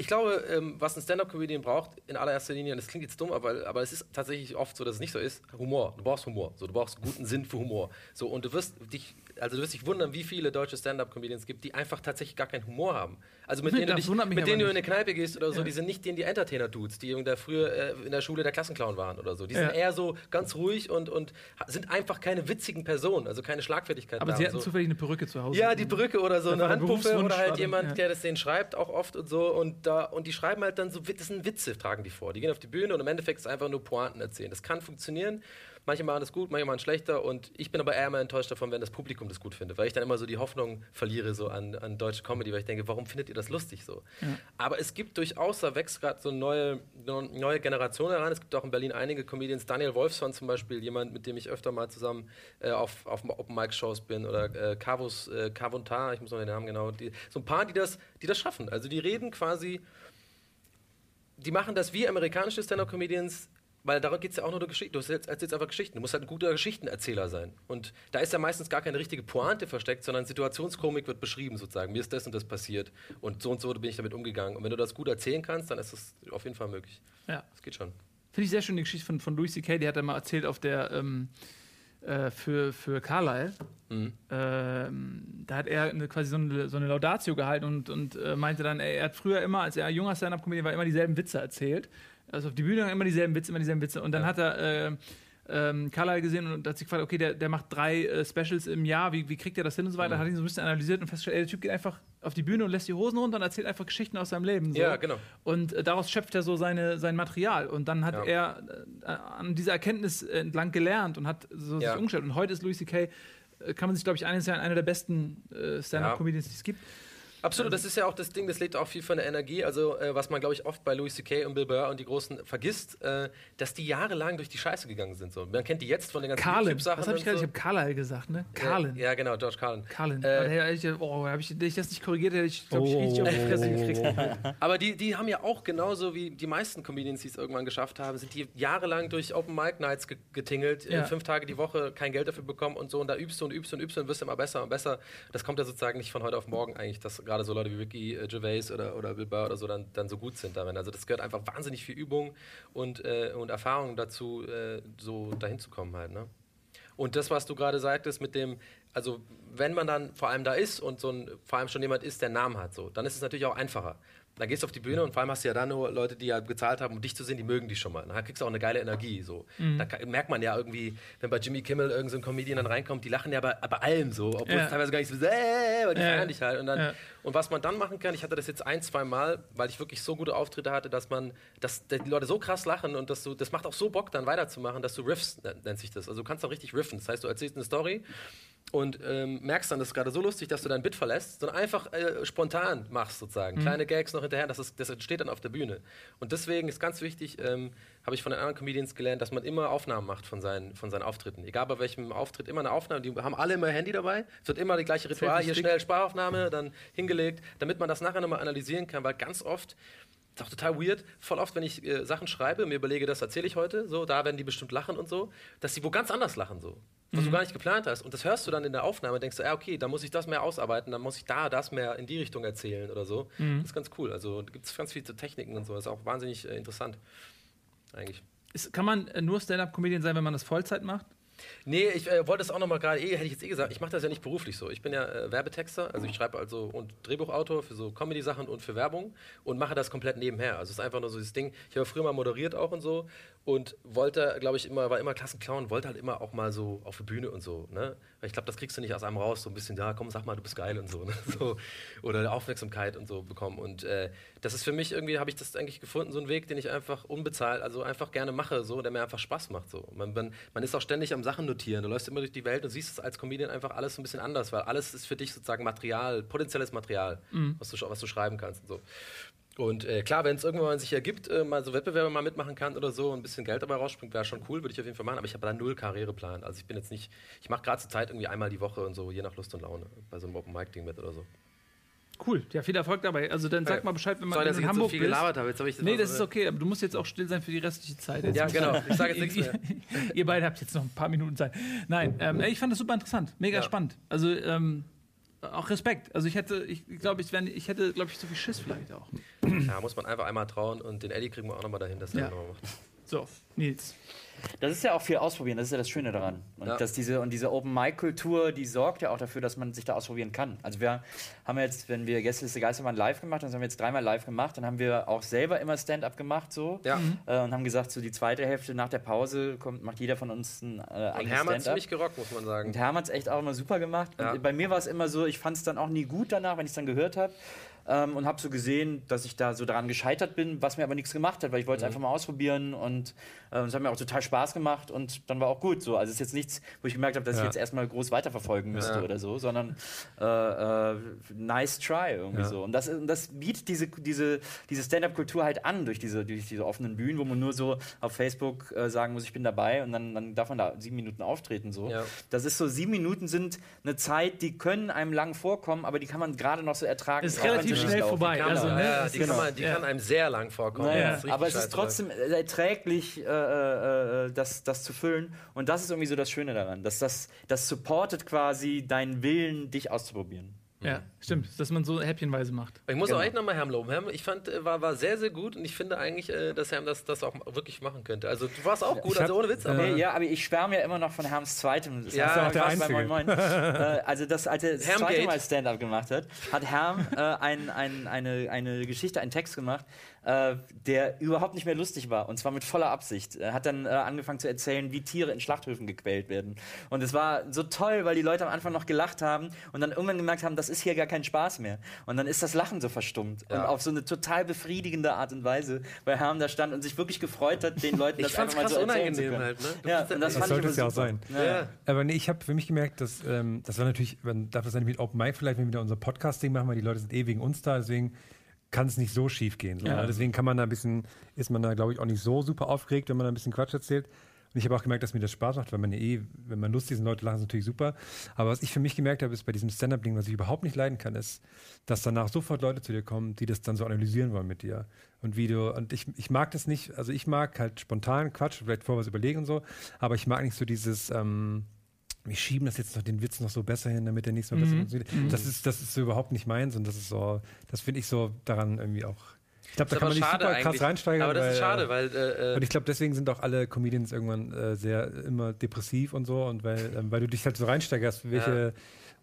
ich glaube, ähm, was ein Stand-Up-Comedian braucht, in allererster Linie, und das klingt jetzt dumm, aber, aber es ist tatsächlich oft so, dass es nicht so ist, Humor. Du brauchst Humor. So, du brauchst guten Sinn für Humor. So, und du wirst dich, also du wirst dich wundern, wie viele deutsche Stand-Up-Comedians gibt, die einfach tatsächlich gar keinen Humor haben. Also mit denen du, dich, mit denen du in eine Kneipe gehst oder so, Ja. die sind nicht denen die Entertainer-Dudes, die da früher äh, in der Schule der Klassenclown waren oder so. Die sind Ja. eher so ganz ruhig und, und sind einfach keine witzigen Personen, also keine Schlagfertigkeit Aber da sie hatten so. zufällig eine Perücke zu Hause. Ja, die Brücke oder so eine Handpuffe oder halt jemand, der das denen schreibt, auch oft und so. Und, da, und die schreiben halt dann so, das sind Witze, tragen die vor. Die gehen auf die Bühne und im Endeffekt ist einfach nur Pointen erzählen. Das kann funktionieren. Manche machen das gut, manche machen schlechter. Und ich bin aber eher mal enttäuscht davon, wenn das Publikum das gut findet. Weil ich dann immer so die Hoffnung verliere so an, an deutsche Comedy, weil ich denke, warum findet ihr das lustig so? Aber es gibt durchaus, da wächst gerade so eine neue, neue Generation heran. Es gibt auch in Berlin einige Comedians. Daniel Wolfson zum Beispiel, jemand, mit dem ich öfter mal zusammen äh, auf, auf Open-Mic-Shows bin. Oder äh, Carvus, äh, Carvontar, ich muss noch den Namen genau. Die, so ein paar, die das, die das schaffen. Also die reden quasi die machen das wie amerikanische Stand-Up-Comedians, weil darum geht es ja auch nur um Geschichten. Du erzählst einfach Geschichten. Du musst halt ein guter Geschichtenerzähler sein. Und da ist ja meistens gar keine richtige Pointe versteckt, sondern Situationskomik wird beschrieben sozusagen. Mir ist das und das passiert und so und so bin ich damit umgegangen. Und wenn du das gut erzählen kannst, dann ist das auf jeden Fall möglich. Ja. Das geht schon. Finde ich sehr schön die Geschichte von, von Louis C.K., die hat er mal erzählt auf der, ähm, äh, für, für Carlyle. Mhm. Ähm, da hat er eine, quasi so eine, so eine Laudatio gehalten und, und äh, meinte dann, er, er hat früher immer, als er junger Stand-Up-Comedian war, immer dieselben Witze erzählt. Also auf die Bühne immer dieselben Witze, immer dieselben Witze. Und dann Ja. hat er äh, ähm, Carlyle gesehen und hat sich gefragt, okay, der, der macht drei äh, Specials im Jahr, wie, wie kriegt er das hin und so weiter. Mhm. Hat ihn so ein bisschen analysiert und festgestellt, ey, der Typ geht einfach auf die Bühne und lässt die Hosen runter und erzählt einfach Geschichten aus seinem Leben. So. Ja, genau. Und äh, daraus schöpft er so seine, sein Material. Und dann hat Ja. er äh, an dieser Erkenntnis entlang gelernt und hat so Ja. sich umgestellt. Und heute ist Louis C.K., äh, kann man sich, glaube ich, eines sein, einer der besten äh, Stand-Up-Comedians, die es gibt. Absolut, das ist ja auch das Ding, das lebt auch viel von der Energie. Also, äh, was man, glaube ich, oft bei Louis C.K. und Bill Burr und die Großen vergisst, äh, dass die jahrelang durch die Scheiße gegangen sind. So. Man kennt die jetzt von den ganzen Carlin. YouTube-Sachen. Was habe ich gerade? so. Ich habe Carlyle gesagt, ne? Carlin. Ja, ja, genau, George Carlin. Carlin. Äh, ich, oh, habe ich, ich das nicht korrigiert, hätte ich, glaube ich, richtig auf die Fresse gekriegt. Aber die, die haben ja auch genauso wie die meisten Comedians, die es irgendwann geschafft haben, sind die jahrelang durch Open Mic Nights ge getingelt, Ja. äh, fünf Tage die Woche kein Geld dafür bekommen und so. Und da übst du und übst und übst und wirst immer besser und besser. Das kommt ja sozusagen nicht von heute auf morgen eigentlich, dass gerade so Leute wie Ricky äh, Gervais oder, oder Bill Burr oder so dann, dann so gut sind darin. Also das gehört einfach wahnsinnig viel Übung und, äh, und Erfahrung dazu, äh, so dahin zu kommen halt. Ne? Und das, was du gerade sagtest mit dem, also wenn man dann vor allem da ist und so ein, vor allem schon jemand ist, der einen Namen hat, so, dann ist es natürlich auch einfacher. Dann gehst du auf die Bühne und vor allem hast du ja dann nur Leute, die ja gezahlt haben, um dich zu sehen, die mögen dich schon mal. Dann kriegst du auch eine geile Energie. So. Da ka- merkt man ja irgendwie, wenn bei Jimmy Kimmel irgendein so ein Comedian dann reinkommt, die lachen ja bei, bei allem so, obwohl Ja. es teilweise gar nicht so, äh, weil die Ja. feiern dich halt. Und, dann, Ja. und was man dann machen kann, ich hatte das jetzt ein, zwei Mal, weil ich wirklich so gute Auftritte hatte, dass man, dass die Leute so krass lachen und dass du, das macht auch so Bock, dann weiterzumachen, dass du riffst, nen- nennt sich das. Also du kannst dann richtig riffen. Das heißt, du erzählst eine Story und ähm, merkst dann, das ist gerade so lustig, dass du dein Bit verlässt, sondern einfach äh, spontan machst sozusagen. Kleine Gags noch hinterher, das, ist, das entsteht dann auf der Bühne. Und deswegen ist ganz wichtig, ähm, habe ich von den anderen Comedians gelernt, dass man immer Aufnahmen macht von seinen, von seinen Auftritten. Egal bei welchem Auftritt, immer eine Aufnahme. Die haben alle immer Handy dabei. Es wird immer die gleiche Ritual, hier schnell Sprachaufnahme, dann hingelegt, damit man das nachher nochmal analysieren kann, weil ganz oft ist auch total weird. Voll oft, wenn ich äh, Sachen schreibe, mir überlege, das erzähle ich heute, so, da werden die bestimmt lachen und so, dass die wo ganz anders lachen, so. Was du gar nicht geplant hast. Und das hörst du dann in der Aufnahme, denkst du, ja, okay, da muss ich das mehr ausarbeiten, dann muss ich da das mehr in die Richtung erzählen oder so. Das ist ganz cool. Also gibt es ganz viele Techniken und so. Das ist auch wahnsinnig äh, interessant. Eigentlich. Ist, kann man äh, nur Stand-Up-Comedian sein, wenn man das Vollzeit macht? Nee, ich äh, wollte es auch noch mal gerade, eh, hätte ich jetzt eh gesagt, ich mache das ja nicht beruflich so. Ich bin ja äh, Werbetexter, also ich schreibe also und Drehbuchautor für so Comedy-Sachen und für Werbung und mache das komplett nebenher. Also es ist einfach nur so dieses Ding. Ich habe früher mal moderiert auch und so und wollte, glaube ich, immer, war immer Klassenclown, wollte halt immer auch mal so auf die Bühne und so. Ne? Weil ich glaube, das kriegst du nicht aus einem raus, so ein bisschen, ja, komm, sag mal, du bist geil und so. Ne? so oder Aufmerksamkeit und so bekommen. Und äh, das ist für mich irgendwie, habe ich das eigentlich gefunden, so einen Weg, den ich einfach unbezahlt, also einfach gerne mache, so, der mir einfach Spaß macht. So. Man, man, man ist auch ständig am Sachen notieren. Du läufst immer durch die Welt und siehst es als Comedian einfach alles so ein bisschen anders, weil alles ist für dich sozusagen Material, potenzielles Material, was, du, was du schreiben kannst und so. Und äh, klar, wenn es irgendwann mal sich ergibt, äh, mal so Wettbewerbe mal mitmachen kann oder so, ein bisschen Geld dabei rausspringt, wäre schon cool, würde ich auf jeden Fall machen. Aber ich habe da null Karriereplan. Also ich bin jetzt nicht, ich mache gerade zur Zeit irgendwie einmal die Woche und so, je nach Lust und Laune, bei so einem Open Mic Ding mit oder so. Cool, ja, viel Erfolg dabei. Also dann sag mal Bescheid, wenn man Sorry, in jetzt so Hamburg viel bist. gelabert habe. Jetzt habe ich Nee, mal das ist okay, aber du musst jetzt auch still sein für die restliche Zeit. Jetzt Ja, genau. Ich sage jetzt nichts mehr. ihr beide habt jetzt noch ein paar Minuten Zeit. Nein, ähm, ich fand das super interessant, mega Ja. spannend. Also ähm, auch Respekt. Also ich hätte, ich glaube, ich, ich hätte, glaube ich, so viel Schiss vielleicht auch. Ja, muss man einfach einmal trauen und den Eddie kriegen wir auch nochmal dahin, dass er Ja. nochmal macht. So, Nils. Das ist ja auch viel ausprobieren, das ist ja das Schöne daran. Und, Ja. dass diese, und diese Open-Mic-Kultur, die sorgt ja auch dafür, dass man sich da ausprobieren kann. Also wir haben jetzt, wenn wir Gästeliste Geistermann live gemacht haben, das haben wir jetzt dreimal live gemacht, dann haben wir auch selber immer Stand-up gemacht so Ja. äh, und haben gesagt, so die zweite Hälfte nach der Pause kommt, macht jeder von uns ein äh, Und eigenes Hermann hat Stand-up. ziemlich gerockt, muss man sagen. Und Hermann hat es echt auch immer super gemacht. Ja. Und bei mir war es immer so, ich fand es dann auch nie gut danach, wenn ich es dann gehört habe. Ähm, und habe so gesehen, dass ich da so daran gescheitert bin, was mir aber nichts gemacht hat, weil ich wollte es einfach mal ausprobieren und äh, es hat mir auch total Spaß gemacht und dann war auch gut so. Also es ist jetzt nichts, wo ich gemerkt habe, dass ich Ja. jetzt erstmal groß weiterverfolgen müsste Ja. oder so, sondern äh, äh, nice try irgendwie Ja. so. Und das, ist- und das bietet diese, diese, diese Stand-up-Kultur halt an durch diese, durch diese offenen Bühnen, wo man nur so auf Facebook äh, sagen muss, ich bin dabei und dann, dann darf man da sieben Minuten auftreten so. Das ist so, sieben Minuten sind eine Zeit, die können einem lang vorkommen, aber die kann man gerade noch so ertragen. Ist auch wenn relativ schnell vorbei. Kann, Also, ne, ja, die, kann, man, die ja. kann einem sehr lang vorkommen. Naja, aber es ist trotzdem erträglich, äh, äh, äh, das, das zu füllen. Und das ist irgendwie so das Schöne daran, dass das, das supportet quasi deinen Willen, dich auszuprobieren. Ja, stimmt, dass man so häppchenweise macht. Ich muss Genau. auch echt nochmal Herm loben. Herm, ich fand, äh, war, war sehr, sehr gut und ich finde eigentlich, äh, dass Herm das, das auch wirklich machen könnte. Also du warst auch gut, Ich also hab, ohne Witz, äh, aber. Nee, ja, aber ich schwärme ja immer noch von Herms zweitem. Das Ja, auch auch der Einzige. Moin Moin. also das, als er das Herm zweite Gate. Mal Stand-up gemacht hat, hat Herm äh, ein, ein, eine, eine Geschichte, einen Text gemacht, äh, der überhaupt nicht mehr lustig war. Und zwar mit voller Absicht. Er hat dann äh, angefangen zu erzählen, wie Tiere in Schlachthöfen gequält werden. Und es war so toll, weil die Leute am Anfang noch gelacht haben und dann irgendwann gemerkt haben, das ist hier gar kein Spaß mehr. Und dann ist das Lachen so verstummt. Und Ja. auf so eine total befriedigende Art und Weise, weil Herm da stand und sich wirklich gefreut hat, den Leuten Ich das einfach mal so erzählen zu können. halt, ne? Ja, und das, Das sollte es ja auch sein. Ja. Aber nee, ich habe für mich gemerkt, dass ähm, das war natürlich, man darf das dann mit Open Mic vielleicht, wenn wir wieder unser Podcasting machen, weil die Leute sind eh wegen uns da, deswegen kann es nicht so schief gehen. So, Ja. ne? Deswegen kann man da ein bisschen, ist man da, glaube ich, auch nicht so super aufgeregt, wenn man da ein bisschen Quatsch erzählt. Und ich habe auch gemerkt, dass mir das Spaß macht, weil man ja eh, wenn man lustig ist und Leute lachen, ist natürlich super. Aber was ich für mich gemerkt habe, ist bei diesem Stand-Up-Ding, was ich überhaupt nicht leiden kann, ist, dass danach sofort Leute zu dir kommen, die das dann so analysieren wollen mit dir. Und wie du, und ich, ich mag das nicht, also ich mag halt spontan Quatsch, vielleicht vorher was überlegen und so, aber ich mag nicht so dieses, ähm, wir schieben das jetzt noch den Witz noch so besser hin, damit der nächste Mal besser funktioniert. Das ist, das ist so überhaupt nicht meins und das ist so, das finde ich so daran irgendwie auch. Ich glaube, da ist kann man nicht super krass eigentlich. reinsteigern. Aber das ist weil, schade, weil. Äh, und ich glaube, deswegen sind auch alle Comedians irgendwann äh, sehr immer depressiv und so und weil, ähm, weil du dich halt so reinsteigerst, welche,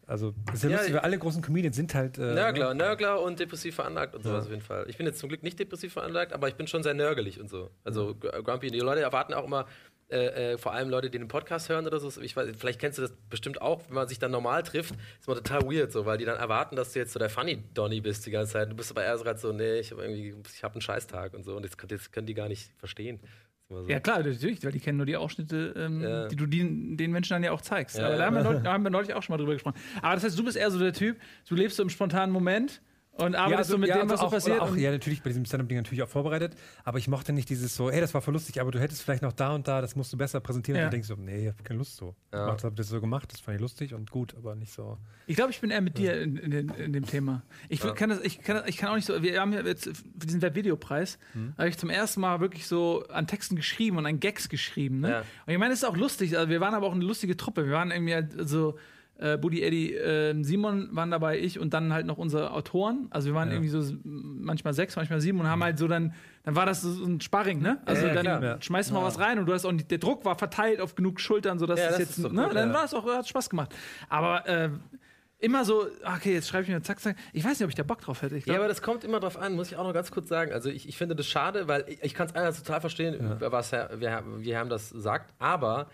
also das ist ja, Ja, lustig, weil alle großen Comedians sind halt äh, Nörgler, ne? Nörgler und depressiv veranlagt und sowas auf jeden Fall. Ich bin jetzt zum Glück nicht depressiv veranlagt, aber ich bin schon sehr nörgelig und so. Also gr- grumpy. Die Leute erwarten auch immer, äh, äh, vor allem Leute, die den Podcast hören oder so. Ich weiß, vielleicht kennst du das bestimmt auch, wenn man sich dann normal trifft, ist man total weird so, weil die dann erwarten, dass du jetzt so der Funny Donny bist die ganze Zeit. Du bist aber eher so gerade so, nee, ich habe irgendwie, ich habe einen Scheißtag und so und das, das können die gar nicht verstehen. So. Ja, klar, natürlich, weil die kennen nur die Ausschnitte, ähm, Ja. die du die, den Menschen dann ja auch zeigst. Ja, Aber da haben, wir neulich, da haben wir neulich auch schon mal drüber gesprochen. Aber das heißt, du bist eher so der Typ, du lebst so im spontanen Moment und arbeitest so mit dem, was so auch, passiert. Auch, ja, natürlich bei diesem Stand-Up-Ding natürlich auch vorbereitet, aber ich mochte nicht dieses so, hey, das war voll lustig, aber du hättest vielleicht noch da und da, das musst du besser präsentieren. Ja. Und du denkst so, nee, ich habe keine Lust so. Ja. Ich habe das so gemacht, das fand ich lustig und gut, aber nicht so. Ich glaube, ich bin eher mit dir in, in, in dem Thema. Ich, kann das, ich, kann, ich kann auch nicht so. Wir haben ja jetzt für diesen Webvideopreis, habe ich zum ersten Mal wirklich so an Texten geschrieben und an Gags geschrieben. Ne? Ja. Und ich meine, das ist auch lustig. Also wir waren aber auch eine lustige Truppe. Wir waren irgendwie halt so. Äh, Buddy, Eddie, äh, Simon waren dabei, ich und dann halt noch unsere Autoren. Also wir waren irgendwie so manchmal sechs, manchmal sieben und haben halt so dann, dann war das so ein Sparring, ne? Also Ja, ja, dann klar. Ja. schmeißt mal was rein und du hast auch nicht, der Druck war verteilt auf genug Schultern, sodass Ja, es das jetzt, ne? gut, dann ja. war es auch, hat Spaß gemacht. Aber äh, immer so, okay, jetzt schreibe ich mir zack, zack. Ich weiß nicht, ob ich da Bock drauf hätte. Ich Ja, aber das kommt immer drauf an, muss ich auch noch ganz kurz sagen. Also ich, ich finde das schade, weil ich, ich kann es einerseits total verstehen, was Herr, wie, wie Herr das sagt, aber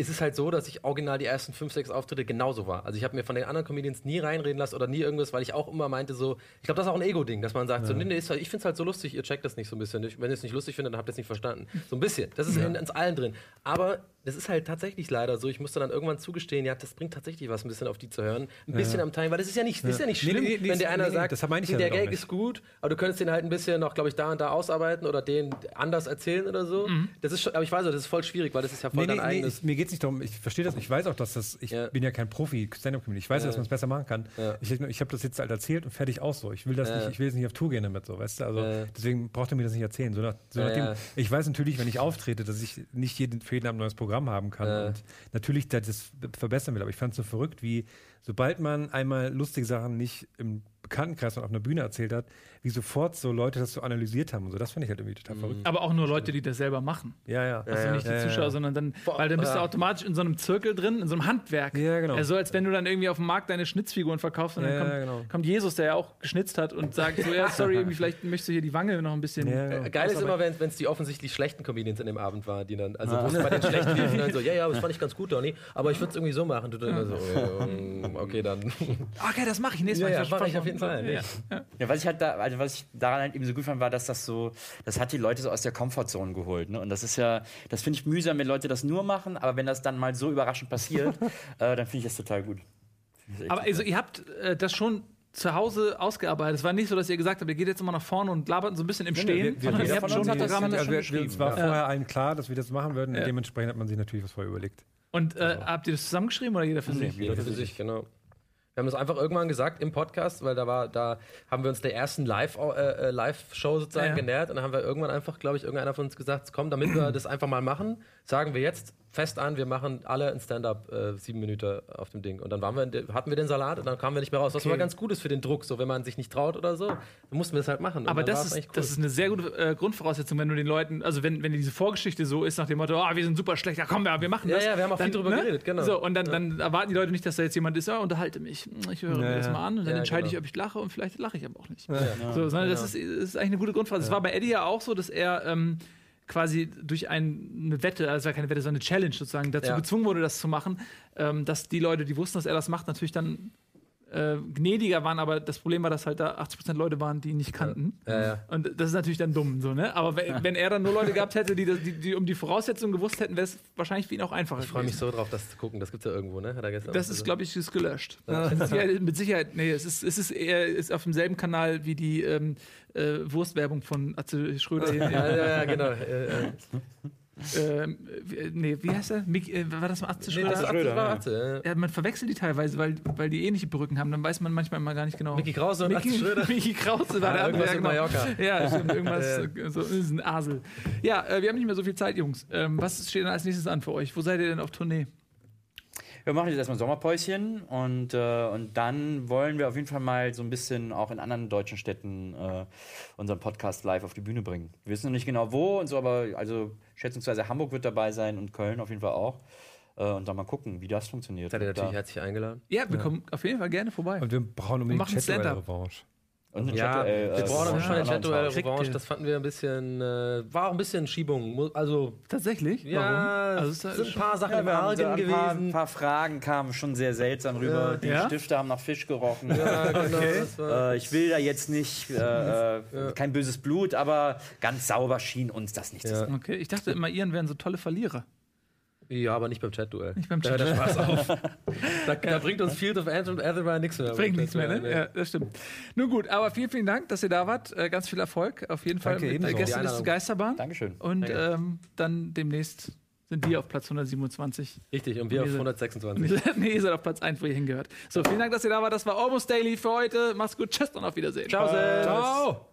es ist halt so, dass ich original die ersten fünf, sechs Auftritte genauso war. Also ich habe mir von den anderen Comedians nie reinreden lassen oder nie irgendwas, weil ich auch immer meinte so, ich glaube, das ist auch ein Ego-Ding, dass man sagt so, nee, nee, ist, halt- ich finde es halt so lustig, ihr checkt das nicht so ein bisschen. Wenn ihr es nicht lustig findet, dann habt ihr es nicht verstanden. So ein bisschen. Das ist in uns allen drin. Aber das ist halt tatsächlich leider so. Ich musste dann irgendwann zugestehen, ja, das bringt tatsächlich was, ein bisschen auf die zu hören. Ein bisschen am Timing, weil das ist ja nicht, das ist ja nicht schlimm, nee, nee, wenn dir einer nee, sagt, das meine ich ja der Gag ist gut, aber du könntest den halt ein bisschen noch, glaube ich, da und da ausarbeiten oder den anders erzählen oder so. Das ist schon, aber ich weiß auch, das ist voll schwierig, weil das ist ja voll dein eigenes. ich, mir geht es nicht darum, ich verstehe das, ich weiß auch, dass das, ich Ja. bin ja kein Profi, Stand-Up-Comedy, ich weiß, Ja. dass man es besser machen kann. Ja. Ich, ich habe das jetzt halt erzählt und fertig aus so. Ich will das nicht, ich will jetzt nicht auf Tour gehen damit, so, weißt du? Also deswegen braucht er mir das nicht erzählen. So nach, so Ja, nachdem, ja. Ich weiß natürlich, wenn ich auftrete, dass ich nicht jeden, für jeden Abend ein neues Programm haben kann und natürlich das das verbessern will. Aber ich fand es so verrückt, wie sobald man einmal lustige Sachen nicht im Bekanntenkreis und auf einer Bühne erzählt hat, wie sofort so Leute das so analysiert haben und so. Das fand ich halt irgendwie total verrückt. Aber auch nur Leute, die das selber machen. Ja, ja. Also nicht die ja, ja, Zuschauer, ja. sondern dann, weil dann bist du ja. automatisch in so einem Zirkel drin, in so einem Handwerk. Ja, genau. Ja, so als wenn du dann irgendwie auf dem Markt deine Schnitzfiguren verkaufst und dann Ja, kommt, ja, genau. kommt Jesus, der ja auch geschnitzt hat und sagt so, ja, sorry, irgendwie vielleicht möchtest du hier die Wange noch ein bisschen. Ja, ja. Äh, Geil ist immer, wenn es die offensichtlich schlechten Comedians in dem Abend war, die dann, also wo es bei den schlechten liefen, dann so, ja, ja, das fand ich ganz gut, Donny, aber ich würde es irgendwie so machen. Du dann immer so, ähm, okay, dann. Okay, das mache ich nächstes Mal. Ja, ja, Ich auf jeden Fall. Ja. Ja. Ja, was ich halt da, also was ich daran halt eben so gut fand, war, dass das so, das hat die Leute so aus der Komfortzone geholt. Ne? Und das ist ja, das finde ich mühsam, wenn Leute das nur machen, aber wenn das dann mal so überraschend passiert, äh, dann finde ich das total gut. Echt Aber also, ihr habt äh, das schon zu Hause ausgearbeitet. Es war nicht so, dass ihr gesagt habt, ihr geht jetzt immer nach vorne und labert so ein bisschen im nee, Stehen. wir- wir- sondern jeder ihr von habt uns schon das- Programme. das also schon wir, wir, geschrieben, es war ja. vorher allen klar, dass wir das machen würden. Ja. Dementsprechend hat man sich natürlich was vorher überlegt. Und äh, habt ihr das zusammengeschrieben oder jeder für sich? Jeder für sich, genau. Wir haben das einfach irgendwann gesagt im Podcast, weil da war, da haben wir uns der ersten Live, äh, äh, Live-Show sozusagen Ja, ja. genähert und dann haben wir irgendwann einfach, glaube ich, irgendeiner von uns gesagt, komm, damit wir das einfach mal machen, sagen wir jetzt fest an, wir machen alle ein Stand-up äh, sieben Minuten auf dem Ding. Und dann waren wir hatten wir den Salat und dann kamen wir nicht mehr raus. Was Okay. aber ganz gut ist für den Druck, so wenn man sich nicht traut oder so, dann mussten wir es halt machen. Und Aber das ist, cool. das ist eine sehr gute äh, Grundvoraussetzung, wenn du den Leuten, also wenn, wenn diese Vorgeschichte so ist, nach dem Motto, ah, wir sind super schlecht, ja komm, wir, wir machen Ja, das. ja, wir haben auch viel dann, drüber geredet, genau. So, und dann, dann erwarten die Leute nicht, dass da jetzt jemand ist, ja, unterhalte mich. Ich höre mir Ja, das ja. mal an und dann Ja, entscheide genau. ich, ob ich lache und vielleicht lache ich aber auch nicht. ja. So, sondern das, ist, das ist eigentlich eine gute Grundphase. Es war bei Eddie ja auch so, dass er ähm, quasi durch ein, eine Wette, also es war keine Wette, sondern eine Challenge sozusagen, dazu Ja. gezwungen wurde, das zu machen, ähm, dass die Leute, die wussten, dass er das macht, natürlich dann äh, gnädiger waren, aber das Problem war, dass halt da 80% Leute waren, die ihn nicht kannten. Ja, ja. Und das ist natürlich dann dumm, so, ne? Aber wenn, wenn er dann nur Leute gehabt hätte, die, die, die um die Voraussetzungen gewusst hätten, wäre es wahrscheinlich für ihn auch einfacher Ich freue mich so drauf, das zu gucken. Das gibt es ja irgendwo, ne? Hat er gestern Das ist, glaube ich, ist gelöscht. Das ist ja, mit Sicherheit, nee, es ist, es ist eher ist auf demselben Kanal wie die ähm, äh, Wurstwerbung von Atze Schröder. Ja, ja, ja, genau. Äh. Ähm, wie- nee, wie heißt er? Mick, äh, war das mal Atze Nee, Schröder? das, Schröder, das war ja. Atze, ja. ja, man verwechselt die teilweise, weil, weil die ähnliche Perücken haben. Dann weiß man manchmal immer gar nicht genau. Mickey Krause und Mickey, Atze Schröder. Mickey Krause war Ja, der andere. irgendwas in Mallorca. Ja, stimmt, irgendwas. äh, so, ist ein Asel. Ja, äh, wir haben nicht mehr so viel Zeit, Jungs. Ähm, was steht denn als nächstes an für euch? Wo seid ihr denn auf Tournee? Wir machen jetzt erstmal ein Sommerpäuschen und, äh, und dann wollen wir auf jeden Fall mal so ein bisschen auch in anderen deutschen Städten äh, unseren Podcast live auf die Bühne bringen. Wir wissen noch nicht genau wo und so, aber also schätzungsweise Hamburg wird dabei sein und Köln auf jeden Fall auch. Äh, und dann mal gucken, wie das funktioniert. Seid ihr natürlich da- herzlich eingeladen. Ja, wir kommen auf jeden Fall gerne vorbei. Und wir brauchen unbedingt machen Eine Ja, Chat-Duell, wir äh, brauchen auf jeden Fall eine ja, Chat-Duell Revanche. Das fanden wir ein bisschen, äh, war auch ein bisschen Schiebung. Also, Tatsächlich? ja, Warum? Also, ist es sind ein paar Sachen Ja, im wir haben so Argen ein paar, gewesen. paar Fragen kamen schon sehr seltsam rüber. Ja. Die Ja? Stifte haben nach Fisch gerochen. Ja, genau, Okay. das war, Äh, ich will da jetzt nicht, äh, äh, kein böses Blut, aber ganz sauber schien uns das nicht zu sein. Okay, ich dachte immer, Iren wären so tolle Verlierer. Ja, aber nicht beim Chat-Duell. Nicht beim Da hört der. Spaß auf. Da, da bringt uns Field of Algebra nichts mehr. Bringt nichts mehr, ne? Chat-Duell, Ja, das stimmt. Nun gut, aber vielen, vielen Dank, dass ihr da wart. Äh, ganz viel Erfolg. Auf jeden Fall Danke, mit ebenso. Die Gästeliste. Geisterbahn. Dankeschön. Und Danke. ähm, dann demnächst sind wir auf Platz 127. Richtig, und wir auf Diese- 126. nee, ihr seid auf Platz 1, wo ihr hingehört. So, vielen Dank, dass ihr da wart. Das war Almost Daily für heute. Macht's gut. Tschüss und auf Wiedersehen. Ciao. Ciao!